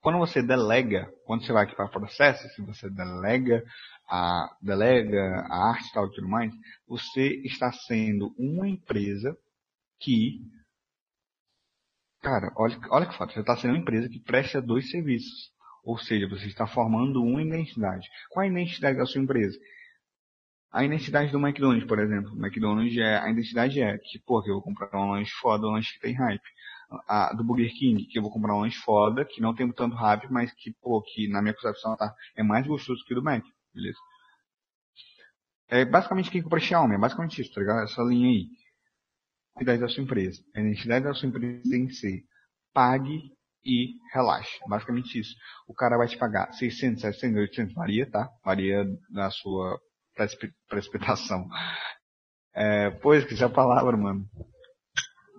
quando você delega, quando você vai aqui para processo, se você delega a, delega a arte e tal e tudo mais, você está sendo uma empresa que, cara, olha, olha que foda, você está sendo uma empresa que presta dois serviços. Ou seja, você está formando uma identidade. Qual é a identidade da sua empresa? A identidade do McDonald's, por exemplo. O McDonald's é, a identidade é que, pô, que eu vou comprar um lanche foda, um lanche que tem hype. A, do Burger King, que eu vou comprar um lanche foda, que não tem tanto hype, mas que, pô, que na minha concepção tá, é mais gostoso que o do Mac, beleza? É basicamente quem compra Xiaomi, é basicamente isso, tá ligado? Essa linha aí. A identidade da sua empresa. A identidade da sua empresa tem que ser pague e relaxe. Basicamente isso. O cara vai te pagar 600, 700, 800, varia, tá? Varia da sua precipitação. É, pois, que é a palavra, mano.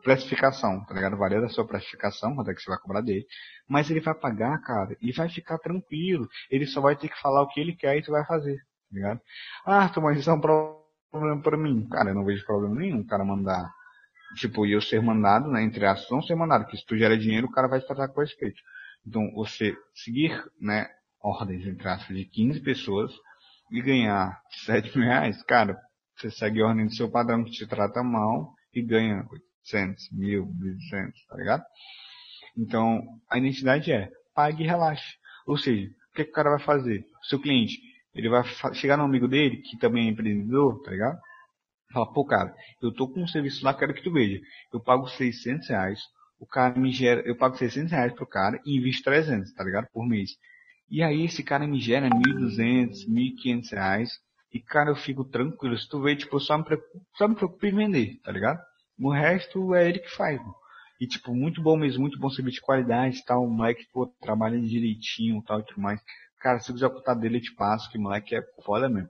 Precificação, tá ligado? Varia da sua precificação, quanto é que você vai cobrar dele. Mas ele vai pagar, cara, e vai ficar tranquilo. Ele só vai ter que falar o que ele quer e tu vai fazer, tá ligado? Ah, mas isso é um problema pra mim. Cara, eu não vejo problema nenhum o cara mandar tipo, eu ser mandado, né, entre aspas, não ser mandado, que se tu gera dinheiro, o cara vai te tratar com respeito. Então, você seguir, né, ordens, entre aspas, de 15 pessoas e ganhar 7 mil reais, cara, você segue a ordem do seu padrão que te trata mal e ganha 800, mil, 1.200, tá ligado? Então, a identidade é pague e relaxe. Ou seja, o que, que o cara vai fazer? O seu cliente, ele vai chegar no amigo dele, que também é empreendedor, tá ligado? Fala, pô, cara, eu tô com um serviço lá, quero que tu veja. Eu pago 600 reais, o cara me gera, eu pago 600 reais pro cara e invisto 300, tá ligado? Por mês. E aí esse cara me gera 1.200, 1.500 reais. E cara, eu fico tranquilo. Se tu vê, tipo, eu só me preocupo em vender, tá ligado? O resto é ele que faz, mano. E tipo, muito bom mesmo, muito bom serviço de qualidade tal. O moleque, pô, trabalha direitinho tal e tudo mais. Cara, se quiser botar dele, eu te passo, que moleque é foda mesmo.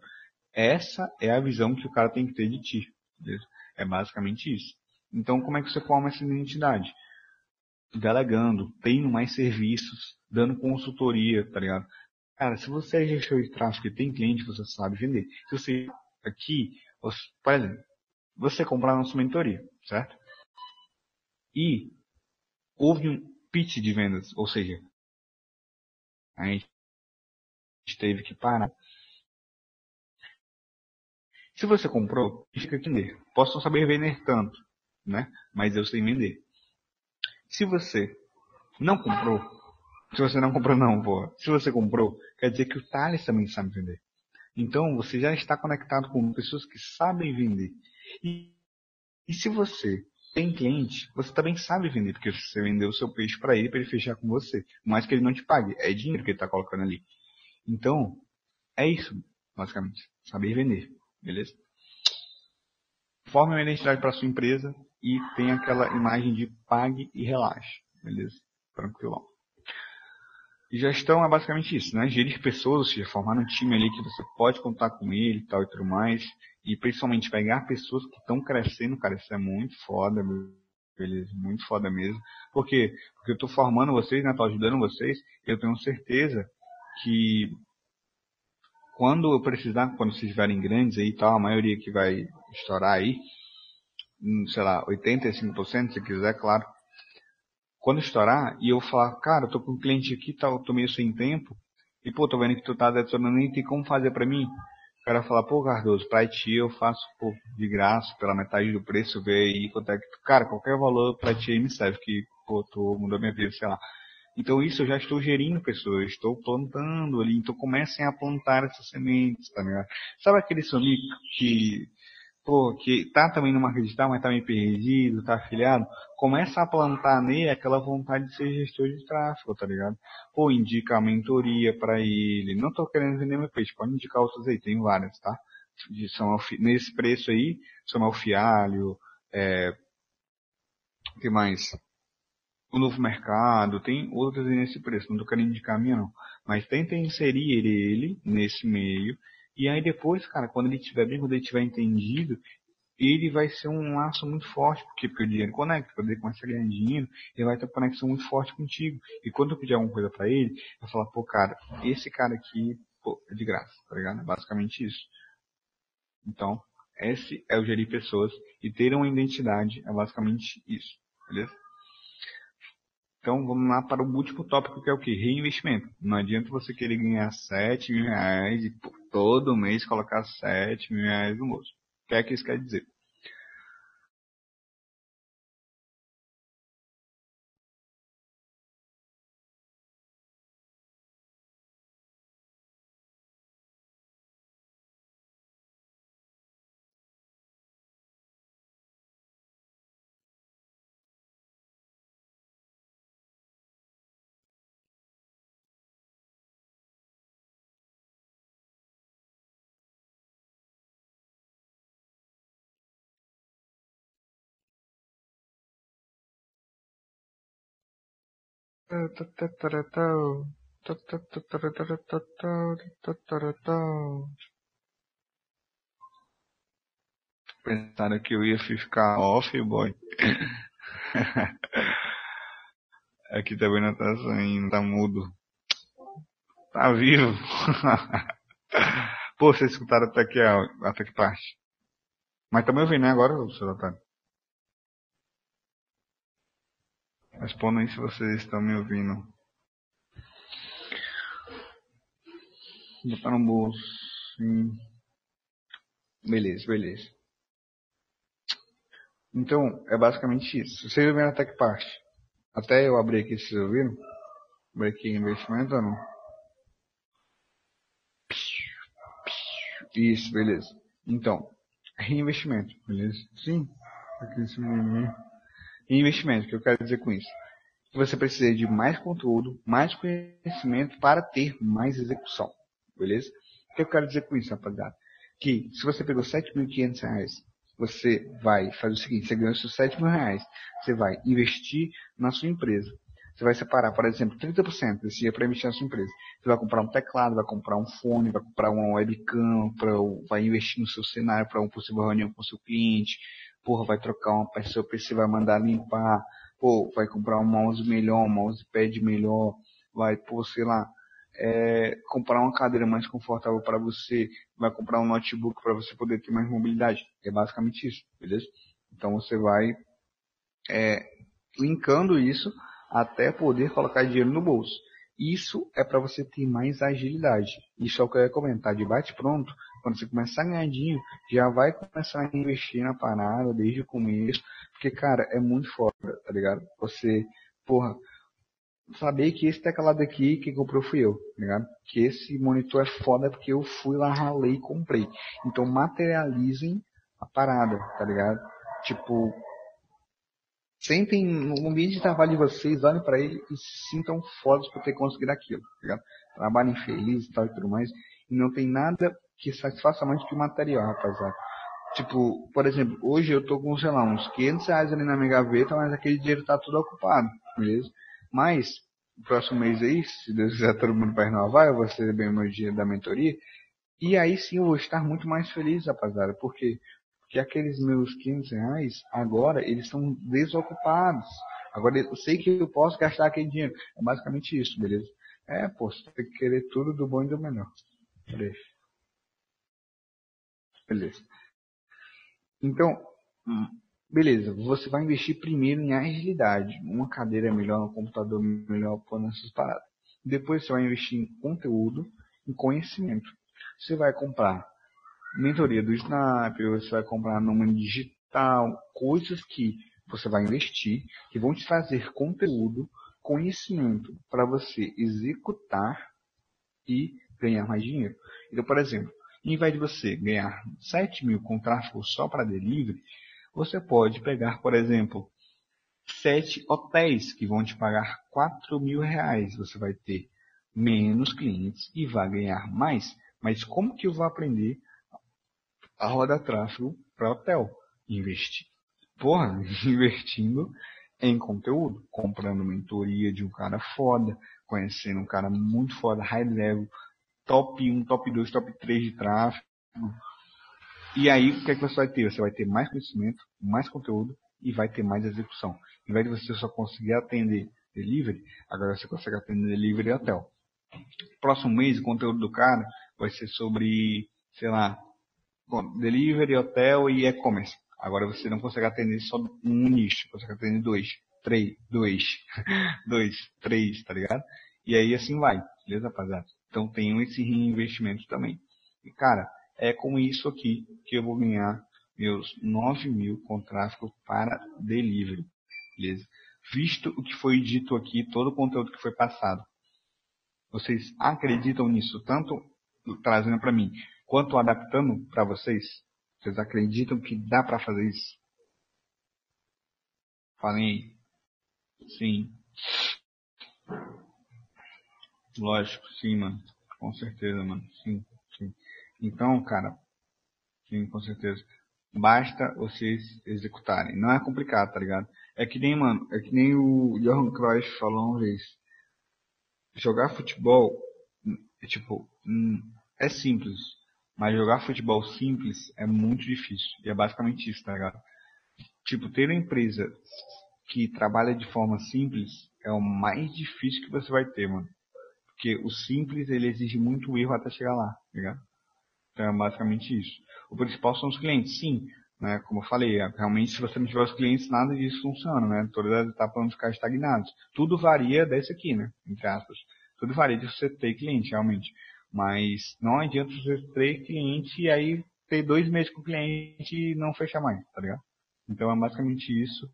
Essa é a visão que o cara tem que ter de ti. Beleza? É basicamente isso. Então, como é que você forma essa identidade? Delegando, tendo mais serviços, dando consultoria, tá ligado? Cara, se você é gestor de tráfego e tem cliente, você sabe vender. Se você aqui, por exemplo, você comprar nossa mentoria, certo? E houve um pitch de vendas, ou seja, a gente teve que parar se você comprou, fica aqui vender. Posso não saber vender tanto, né? Mas eu sei vender. Se você não comprou, se você não comprou não, pô. Se você comprou, quer dizer que o Thales também sabe vender. Então você já está conectado com pessoas que sabem vender. E, e se você tem cliente, você também sabe vender, porque você vendeu o seu peixe para ele, para ele fechar com você. Mais que ele não te pague, é dinheiro que ele está colocando ali. Então, é isso, basicamente. Saber vender. Beleza? Forme uma identidade para sua empresa e tenha aquela imagem de pague e relaxe. Beleza? Tranquilão. E gestão é basicamente isso, né? Gerir pessoas, ou seja, formar um time ali que você pode contar com ele e tal e tudo mais. E principalmente pegar pessoas que estão crescendo, cara, isso é muito foda, beleza? Muito foda mesmo. Por quê? Porque eu estou formando vocês, né? Tô ajudando vocês. Eu tenho certeza que quando eu precisar, quando vocês estiverem grandes aí e tal, a maioria que vai estourar aí, hum, sei lá, 85% se quiser, claro. Quando estourar e eu falar, cara, eu tô com um cliente aqui, tá, tô meio sem tempo, e pô, tô vendo que tu tá adicionando nem tem como fazer pra mim. O cara falar, pô, Cardoso, pra ti eu faço pô, de graça, pela metade do preço, ver aí quanto é que. Cara, qualquer valor pra ti aí me serve, que, pô, tu mudou minha vida, sei lá. Então isso eu já estou gerindo pessoas, estou plantando ali. Então comecem a plantar essas sementes, tá ligado? Sabe aquele somico que, pô, que tá também numa digital, mas tá meio perdido, tá afiliado? Começa a plantar nele aquela vontade de ser gestor de tráfego, tá ligado? Pô, indica a mentoria para ele. Não tô querendo vender meu peixe, pode indicar outros aí, tem várias, tá? De São nesse preço aí, São Alfialho, é, que mais? o novo mercado, tem outras nesse preço, não estou querendo indicar a minha não. Mas tenta inserir ele nesse meio, e aí depois, cara, quando ele estiver bem, quando ele tiver entendido, ele vai ser um laço muito forte, porque, porque o dinheiro conecta, quando ele começa a ganhar dinheiro, ele vai ter uma conexão muito forte contigo. E quando eu pedir alguma coisa para ele, eu falar, pô, cara, esse cara aqui, pô, é de graça, tá ligado? É basicamente isso. Então, esse é o gerir pessoas e ter uma identidade é basicamente isso, beleza? Então vamos lá para o último tópico que é o que? Reinvestimento. Não adianta você querer ganhar 7 mil reais e todo mês colocar 7 mil reais no bolso. O que é que isso quer dizer? Pensaram que eu ia ficar off, boy. Aqui também não tá saindo, tá mudo. Tá vivo. Pô, vocês escutaram até que, até que parte. Mas também ouvindo, né, agora, seu otário? Respondam aí se vocês estão me ouvindo. Botar no bolso. Sim. Beleza, beleza. Então, é basicamente isso. Vocês ouviram até que parte? Até eu abrir aqui, vocês ouviram? Abrir aqui investimento ou não? Isso, beleza. Então, reinvestimento, beleza? Sim. Aqui em cima Reinvestimento, o que eu quero dizer com isso? Você precisa de mais conteúdo, mais conhecimento para ter mais execução, beleza? O que eu quero dizer com isso, rapaziada? Que se você pegou 7.500 reais, você vai fazer o seguinte, você ganhou seus 7 mil reais, você vai investir na sua empresa. Você vai separar, por exemplo, 30% desse dinheiro para investir na sua empresa. Você vai comprar um teclado, vai comprar um fone, vai comprar uma webcam, pra, vai investir no seu cenário para uma possível reunião com o seu cliente. Porra, vai trocar uma peça, PC vai mandar limpar. Pô, vai comprar um mouse melhor, um mousepad melhor. Vai, pô, sei lá, é, comprar uma cadeira mais confortável para você, vai comprar um notebook para você poder ter mais mobilidade. É basicamente isso, beleza? Então você vai é, linkando isso até poder colocar dinheiro no bolso. Isso é para você ter mais agilidade. Isso é o que eu ia comentar. De bate pronto, quando você começar a ganhar dinheiro, já vai começar a investir na parada desde o começo. Porque, cara, é muito foda, tá ligado? Você, porra, saber que esse teclado aqui que comprou fui eu, tá ligado? Que esse monitor é foda porque eu fui lá, ralei e comprei. Então materializem a parada, tá ligado? Tipo, sentem no ambiente de trabalho de vocês, olhem para ele e se sintam fodas por ter conseguido aquilo, tá ligado? Trabalhem felizes e tal e tudo mais. E não tem nada que satisfaça mais que o material, rapaziada. Tipo, por exemplo, hoje eu tô com, sei lá, uns 500 reais ali na minha gaveta, mas aquele dinheiro tá tudo ocupado, beleza? Mas, no próximo mês aí, se Deus quiser todo mundo vai renovar, eu vou receber meu dinheiro da mentoria. E aí sim eu vou estar muito mais feliz, rapaziada. Por quê? Porque aqueles meus 500 reais, agora, eles estão desocupados. Agora eu sei que eu posso gastar aquele dinheiro. É basicamente isso, beleza? É, pô, você tem que querer tudo do bom e do melhor. Beleza. Beleza. Então, beleza, você vai investir primeiro em agilidade. Uma cadeira melhor, um computador melhor, pô, nessas paradas. Depois você vai investir em conteúdo, em conhecimento. Você vai comprar mentoria do Snap, você vai comprar nome digital, coisas que você vai investir, que vão te trazer conteúdo, conhecimento para você executar e ganhar mais dinheiro. Então, por exemplo, em vez de você ganhar 7 mil com tráfego só para delivery, você pode pegar, por exemplo, sete hotéis que vão te pagar 4 mil reais. Você vai ter menos clientes e vai ganhar mais. Mas como que eu vou aprender a rodar tráfego para hotel? Investir. Porra, investindo em conteúdo, comprando mentoria de um cara foda, conhecendo um cara muito foda, high level, top 1, top 2, top 3 de tráfego, e aí, o que, é que você vai ter? Você vai ter mais conhecimento, mais conteúdo e vai ter mais execução. Em vez de você só conseguir atender delivery, agora você consegue atender delivery e hotel. Próximo mês, o conteúdo do cara vai ser sobre, sei lá, delivery, hotel e e-commerce. Agora você não consegue atender só um nicho, consegue atender dois, três, dois, dois, três, tá ligado? E aí assim vai, beleza, rapaziada? Então tem esse reinvestimento também. E cara, é com isso aqui que eu vou ganhar meus 9 mil com tráfego para delivery. Beleza? Visto o que foi dito aqui, todo o conteúdo que foi passado. Vocês acreditam nisso, tanto trazendo para mim, quanto adaptando para vocês? Vocês acreditam que dá para fazer isso? Falem aí. Sim. Lógico, sim, mano. Com certeza, mano. Sim. Então, cara, sim, com certeza. Basta vocês executarem. Não é complicado, tá ligado? É que nem, mano, é que nem o Johan Cruyff falou uma vez. jogar futebol, é tipo, hum, é simples. Mas jogar futebol simples é muito difícil. E é basicamente isso, tá ligado? Tipo, ter uma empresa que trabalha de forma simples é o mais difícil que você vai ter, mano. Porque o simples, ele exige muito erro até chegar lá, tá ligado? Então é basicamente isso. O principal são os clientes, sim. Né? Como eu falei, é, realmente se você não tiver os clientes, nada disso funciona, né? Todas as etapas vão ficar estagnadas. Tudo varia desse aqui, né? Entre aspas. Tudo varia de você ter cliente, realmente. Mas não adianta você ter cliente e aí ter dois meses com o cliente e não fechar mais, tá ligado? Então é basicamente isso.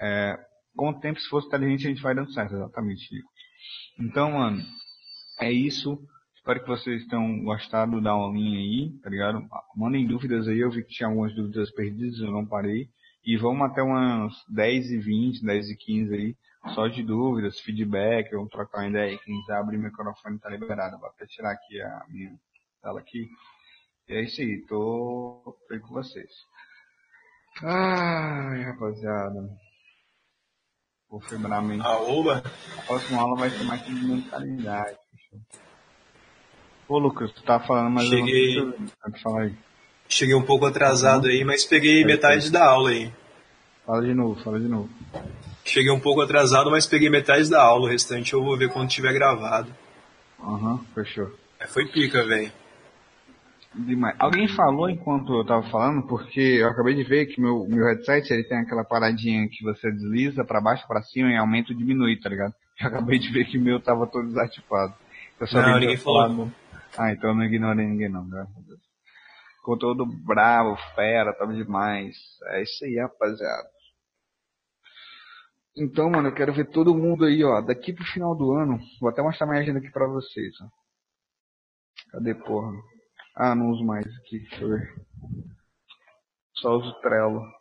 É, com o tempo, se fosse inteligente, a gente vai dando certo, exatamente. Então, mano, é isso. Espero que vocês tenham gostado da aulinha aí, tá ligado? Mandem dúvidas aí, eu vi que tinha algumas dúvidas perdidas, eu não parei. E vamos até umas 10 e 20, 10 e 15 aí, só de dúvidas, feedback, vamos trocar uma ideia aí. Quem quiser abrir o microfone tá liberado. Vou até tirar aqui a minha tela aqui. E é isso aí, tô aí com vocês. Ai, rapaziada. Vou mente. Aoba. A próxima aula vai ser mais de mentalidade. Ô Lucas, tu tá falando, mas Cheguei. eu não falar aí. Cheguei um pouco atrasado aí, mas peguei metade da aula aí. Fala de novo, fala de novo. Cheguei um pouco atrasado, mas peguei metade da aula. O restante eu vou ver quando tiver gravado. Aham, fechou. É, foi pica, velho. Demais. Alguém falou enquanto eu tava falando, porque eu acabei de ver que meu, meu headset ele tem aquela paradinha que você desliza pra baixo, pra cima e aumenta ou diminui, tá ligado? Eu acabei de ver que o meu tava todo desativado. Eu só Não, ninguém falou. Ah, então eu não ignorei ninguém não, graças a Deus. Conteúdo bravo, fera, tava demais. É isso aí, rapaziada. Então, mano, eu quero ver todo mundo aí, ó, daqui pro final do ano. Vou até mostrar minha agenda aqui pra vocês, ó. Cadê, porra? Ah, não uso mais aqui, deixa eu ver. Só uso Trello. Vou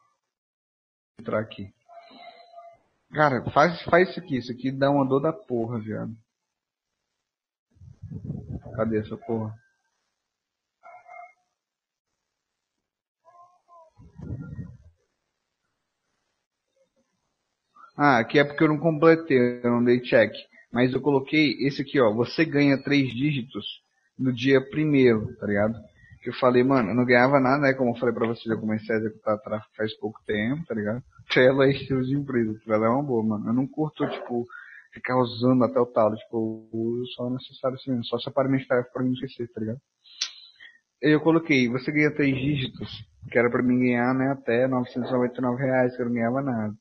entrar aqui. Cara, faz, faz isso aqui. Isso aqui dá uma dor da porra, viado. Cadê essa porra? Ah, aqui é porque eu não completei, eu não dei check. Mas eu coloquei esse aqui, ó. Você ganha três dígitos no dia primeiro, tá ligado? Que eu falei, mano, eu não ganhava nada, né? Como eu falei pra vocês, eu comecei a executar tráfego faz pouco tempo, tá ligado? Trello é estilo de empresa, Trello é uma boa, mano. Eu não curto, tipo, ficar usando até o talo, tipo, eu uso só necessário assim, só separar minhas tarefas pra não esquecer, tá ligado? Eu coloquei, você ganha três dígitos, que era pra mim ganhar, né, até 999 reais, que eu não ganhava nada.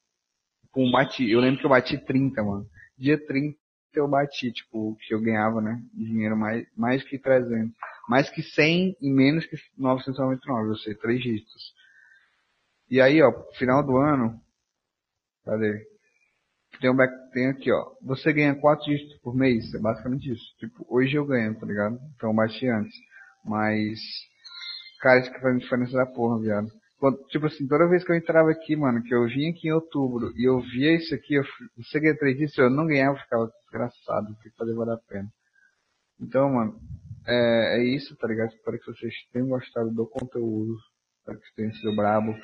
Com bati, eu lembro que eu bati 30, mano. Dia 30 eu bati, tipo, que eu ganhava, né, dinheiro mais, mais que 300. Mais que 100 e menos que 999, eu sei, três dígitos. E aí, ó, final do ano, cadê? Tem, um back, tem aqui, ó. Você ganha 4 dígitos por mês, é basicamente isso. Tipo, hoje eu ganho, tá ligado? Então eu bati antes. Mas, cara, isso que faz diferença da porra, viado. Quando, tipo assim, toda vez que eu entrava aqui, mano, que eu vinha aqui em outubro e eu via isso aqui, eu, ganha 3 dígitos, eu não ganhava, eu ficava desgraçado, tem que fazer valer a pena. Então, mano, é, é isso, tá ligado? Espero que vocês tenham gostado do conteúdo. Espero que tenham sido brabo.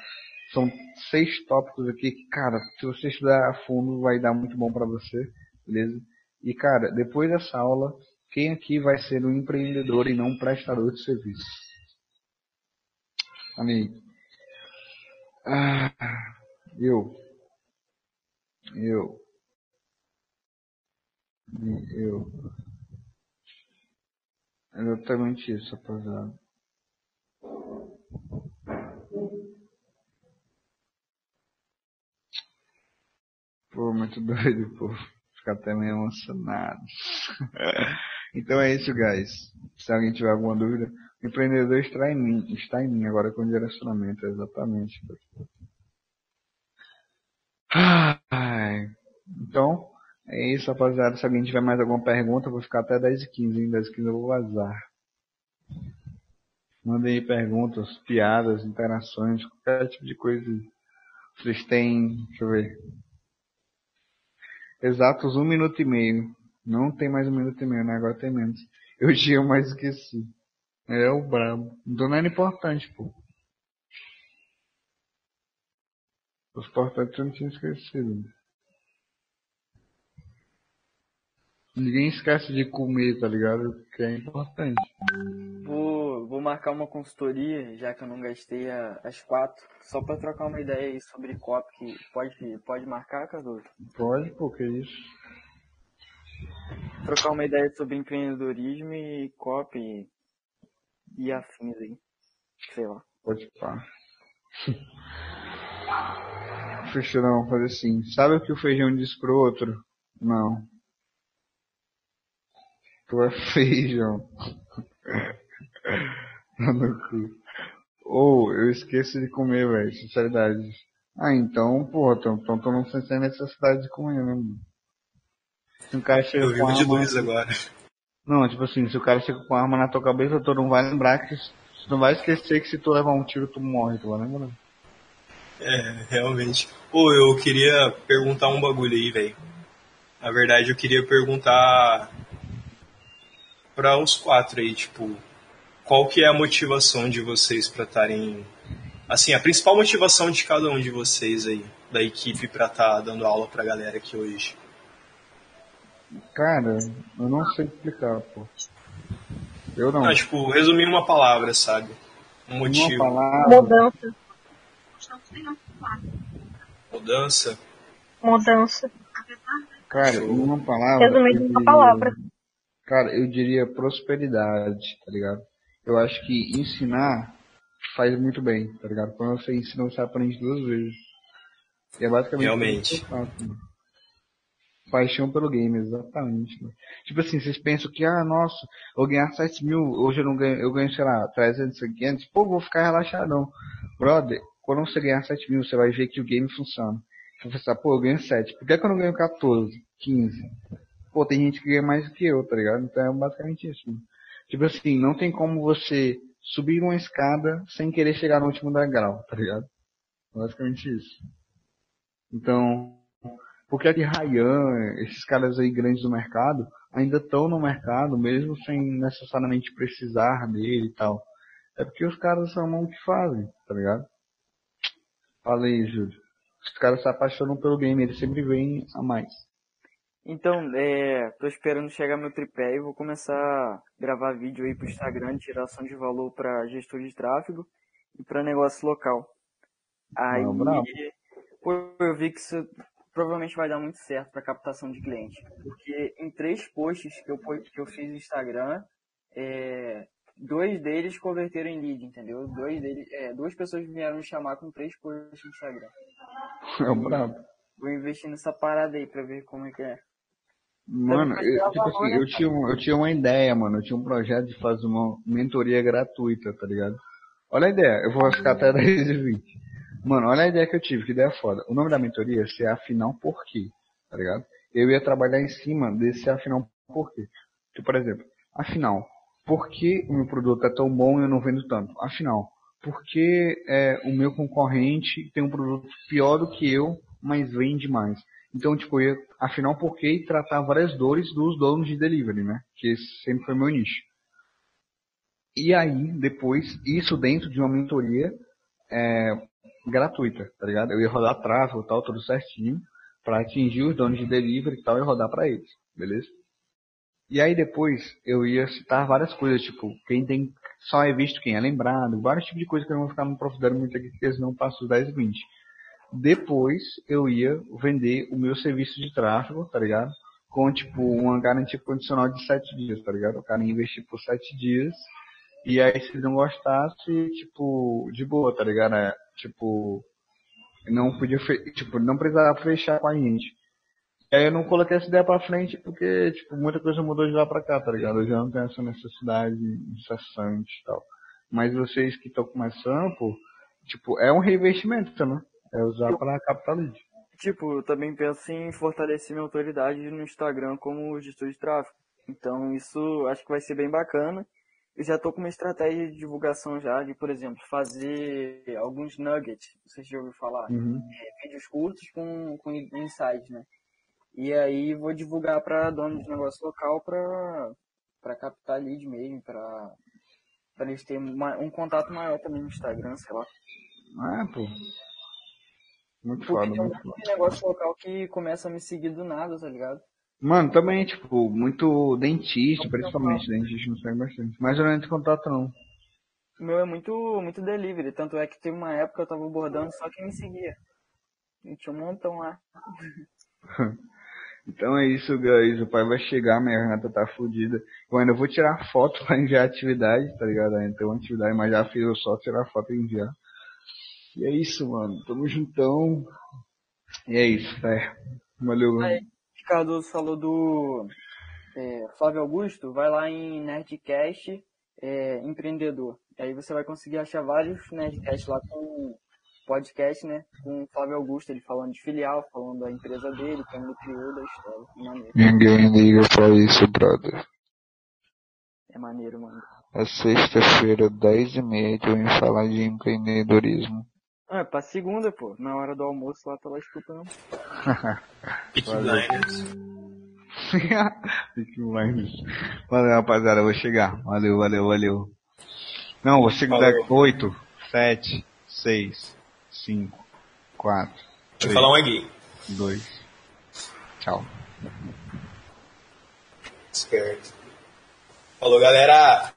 São seis tópicos aqui que, cara, se você estudar a fundo, vai dar muito bom pra você, beleza? E, cara, depois dessa aula, quem aqui vai ser um empreendedor e não um prestador de serviço? Amigo. Ah, eu. Eu. Eu. Exatamente isso, rapaziada. Pô, muito doido, pô. Ficar até meio emocionado. Então é isso, guys. Se alguém tiver alguma dúvida, o empreendedor está em mim, está em mim agora com direcionamento, exatamente. Ai. Então, é isso, rapaziada. Se alguém tiver mais alguma pergunta, eu vou ficar até 10 e 15, hein? 10 e 15 eu vou vazar. Mandem perguntas, piadas, interações, qualquer tipo de coisa. Vocês têm, deixa eu ver. Exatos um minuto e meio. Não tem mais e meio, né? Agora tem menos. Eu tinha mais esqueci. É o brabo. Então não era importante, pô. Os importantes eu não tinha esquecido. ninguém esquece de comer, tá ligado? Que é importante. Vou, vou marcar uma consultoria, já que eu não gastei a- as quatro, só pra trocar uma ideia aí sobre COP, que pode, pode marcar, Cardoso? Pode, pô, que isso. Trocar uma ideia sobre empreendedorismo e COP e, afins aí. Sei lá. Pode pá. Fechou, não, fazer assim. Sabe o que o feijão disse pro outro? Não. Tu é feijão. Tá no cu. Ou, eu esqueço de comer, velho. Sinceridade. Ah, então, porra, então, então tu não sente a necessidade de comer, né, mano? Se um cara chega Eu com vivo de arma... luz agora. Não, tipo assim, se o cara chega com arma na tua cabeça, tu não vai lembrar que... Tu não vai esquecer que se tu levar um tiro, tu morre, tu vai lembrar. É, realmente. Pô, eu queria perguntar um bagulho aí, velho. Na verdade, eu queria perguntar para os quatro aí, tipo, qual que é a motivação de vocês para estarem assim, a principal motivação de cada um de vocês aí, da equipe para estar dando aula pra galera aqui hoje. Cara, eu não sei explicar, pô. Eu não. Ah, tipo, resumir uma palavra, sabe? Um Uma motivo. palavra. Mudança. Mudança. Mudança. Cara, uma palavra. Resumindo eu em uma diria- palavra. Cara, eu diria prosperidade, tá ligado? Eu acho que ensinar faz muito bem, tá ligado? Quando você ensina, você aprende duas vezes. E é basicamente Realmente. isso que eu faço, mano. Paixão pelo game, exatamente. Mano. Tipo assim, vocês pensam que, ah, nossa, eu ganhar 7 mil, hoje eu não ganho, eu ganho, sei lá, 300, 500, pô, vou ficar relaxadão. Brother, quando você ganhar 7 mil, você vai ver que o game funciona. Você vai pensar, pô, eu ganho 7, por que, que eu não ganho 14, 15? Pô, tem gente que ganha mais do que eu, tá ligado? Então é basicamente isso. Mano. Tipo assim, não tem como você subir uma escada sem querer chegar no último degrau, tá ligado? Basicamente isso. Então, por que é que Ryan, esses caras aí grandes do mercado, ainda estão no mercado, mesmo sem necessariamente precisar dele e tal? É porque os caras amam o que fazem, tá ligado? Fala aí, Júlio. Os caras se apaixonam pelo game, eles sempre vêm a mais. Então, é, tô esperando chegar meu tripé e vou começar a gravar vídeo aí pro Instagram de tiração de valor para gestor de tráfego e para negócio local. Aí, bravo. pô, eu vi que isso provavelmente vai dar muito certo para captação de cliente, porque em três posts que eu, que eu fiz no Instagram, é, dois deles converteram em lead, entendeu? Dois deles, é, duas pessoas vieram me chamar com três posts no Instagram. É brabo. Vou investir nessa parada aí pra ver como é que é. Mano, eu, tipo assim, eu tinha, um- eu tinha uma ideia, mano. Eu tinha um projeto de fazer uma mentoria gratuita, tá ligado? Olha a ideia, eu vou ficar até 10 e 20. Mano, olha a ideia que eu tive, que ideia foda. O nome da mentoria ia ser Afinal Por quê, tá ligado? Eu ia trabalhar em cima desse Afinal Por quê. Tipo, por exemplo, afinal, por que o meu produto é tão bom e eu não vendo tanto? Afinal, por que é, o meu concorrente tem um produto pior do que eu, mas vende mais? Então, tipo, eu ia, afinal, por que tratar várias dores dos donos de delivery, né? Que esse sempre foi meu nicho. E aí, depois, isso dentro de uma mentoria é, gratuita, tá ligado? Eu ia rodar tráfego tal, tudo certinho, para atingir os donos de delivery e tal e rodar para eles, beleza? E aí depois eu ia citar várias coisas, tipo, quem tem só é visto quem é lembrado, vários tipos de coisa que eu não vou ficar me aprofundando muito aqui, porque senão eu passo os 10 e 20. Depois eu ia vender o meu serviço de tráfego, tá ligado? Com, tipo, uma garantia condicional de 7 dias, tá ligado? O cara ia investir por 7 dias, e aí se não gostasse, tipo, de boa, tá ligado? É, tipo, não podia, tipo, não precisava fechar com a gente. E aí eu não coloquei essa ideia pra frente porque, tipo, muita coisa mudou de lá pra cá, tá ligado? Eu já não tenho essa necessidade incessante e tal. Mas vocês que estão começando, pô, tipo, é um reinvestimento, né? É usar pra lead. Tipo, eu também penso em fortalecer minha autoridade no Instagram como gestor de tráfego. Então, isso acho que vai ser bem bacana. Eu já tô com uma estratégia de divulgação já, de, por exemplo, fazer alguns nuggets, vocês já ouviram falar? Uhum. É, vídeos curtos com, com insights, né? E aí vou divulgar para donos de negócio local para captar lead mesmo, para eles terem uma- um contato maior também no Instagram, sei lá. Ah, pô. Muito Porque foda, tem um muito foda. negócio local que começa a me seguir do nada, tá ligado? Mano, também, tipo, muito dentista, principalmente, dentista não segue bastante. Mas eu não entro em contato não. O meu é muito, muito delivery, tanto é que teve uma época que eu tava abordando só quem me seguia. E tinha um montão lá. Então é isso, guys. O pai vai chegar, minha garganta tá fodida. Eu ainda vou tirar foto pra enviar atividade, tá ligado? Uma atividade, mas já fiz eu só tirar foto e enviar. E é isso, mano. Tamo juntão. E é isso, é. Valeu, mano. Ricardo falou do é, Flávio Augusto, vai lá em Nerdcast é, Empreendedor. Aí você vai conseguir achar vários Nerdcasts lá com podcast, né? Com o Flávio Augusto, ele falando de filial, falando da empresa dele, como ele criou, da história. Maneiro. Ninguém liga pra isso, brother. É maneiro, mano. É sexta-feira, 10 e meia, que eu vim falar de empreendedorismo. Ah, é pra segunda, pô. Na hora do almoço lá estupendo. Peaky Blinders. Peaky Blinders. Valeu, rapaziada. Eu vou chegar. Valeu, valeu, valeu. Não, vou chegar Falou. 8, 7, 6, 5, 4, Deixa eu falar um aqui. 2. Tchau. Esperto. Falou, galera.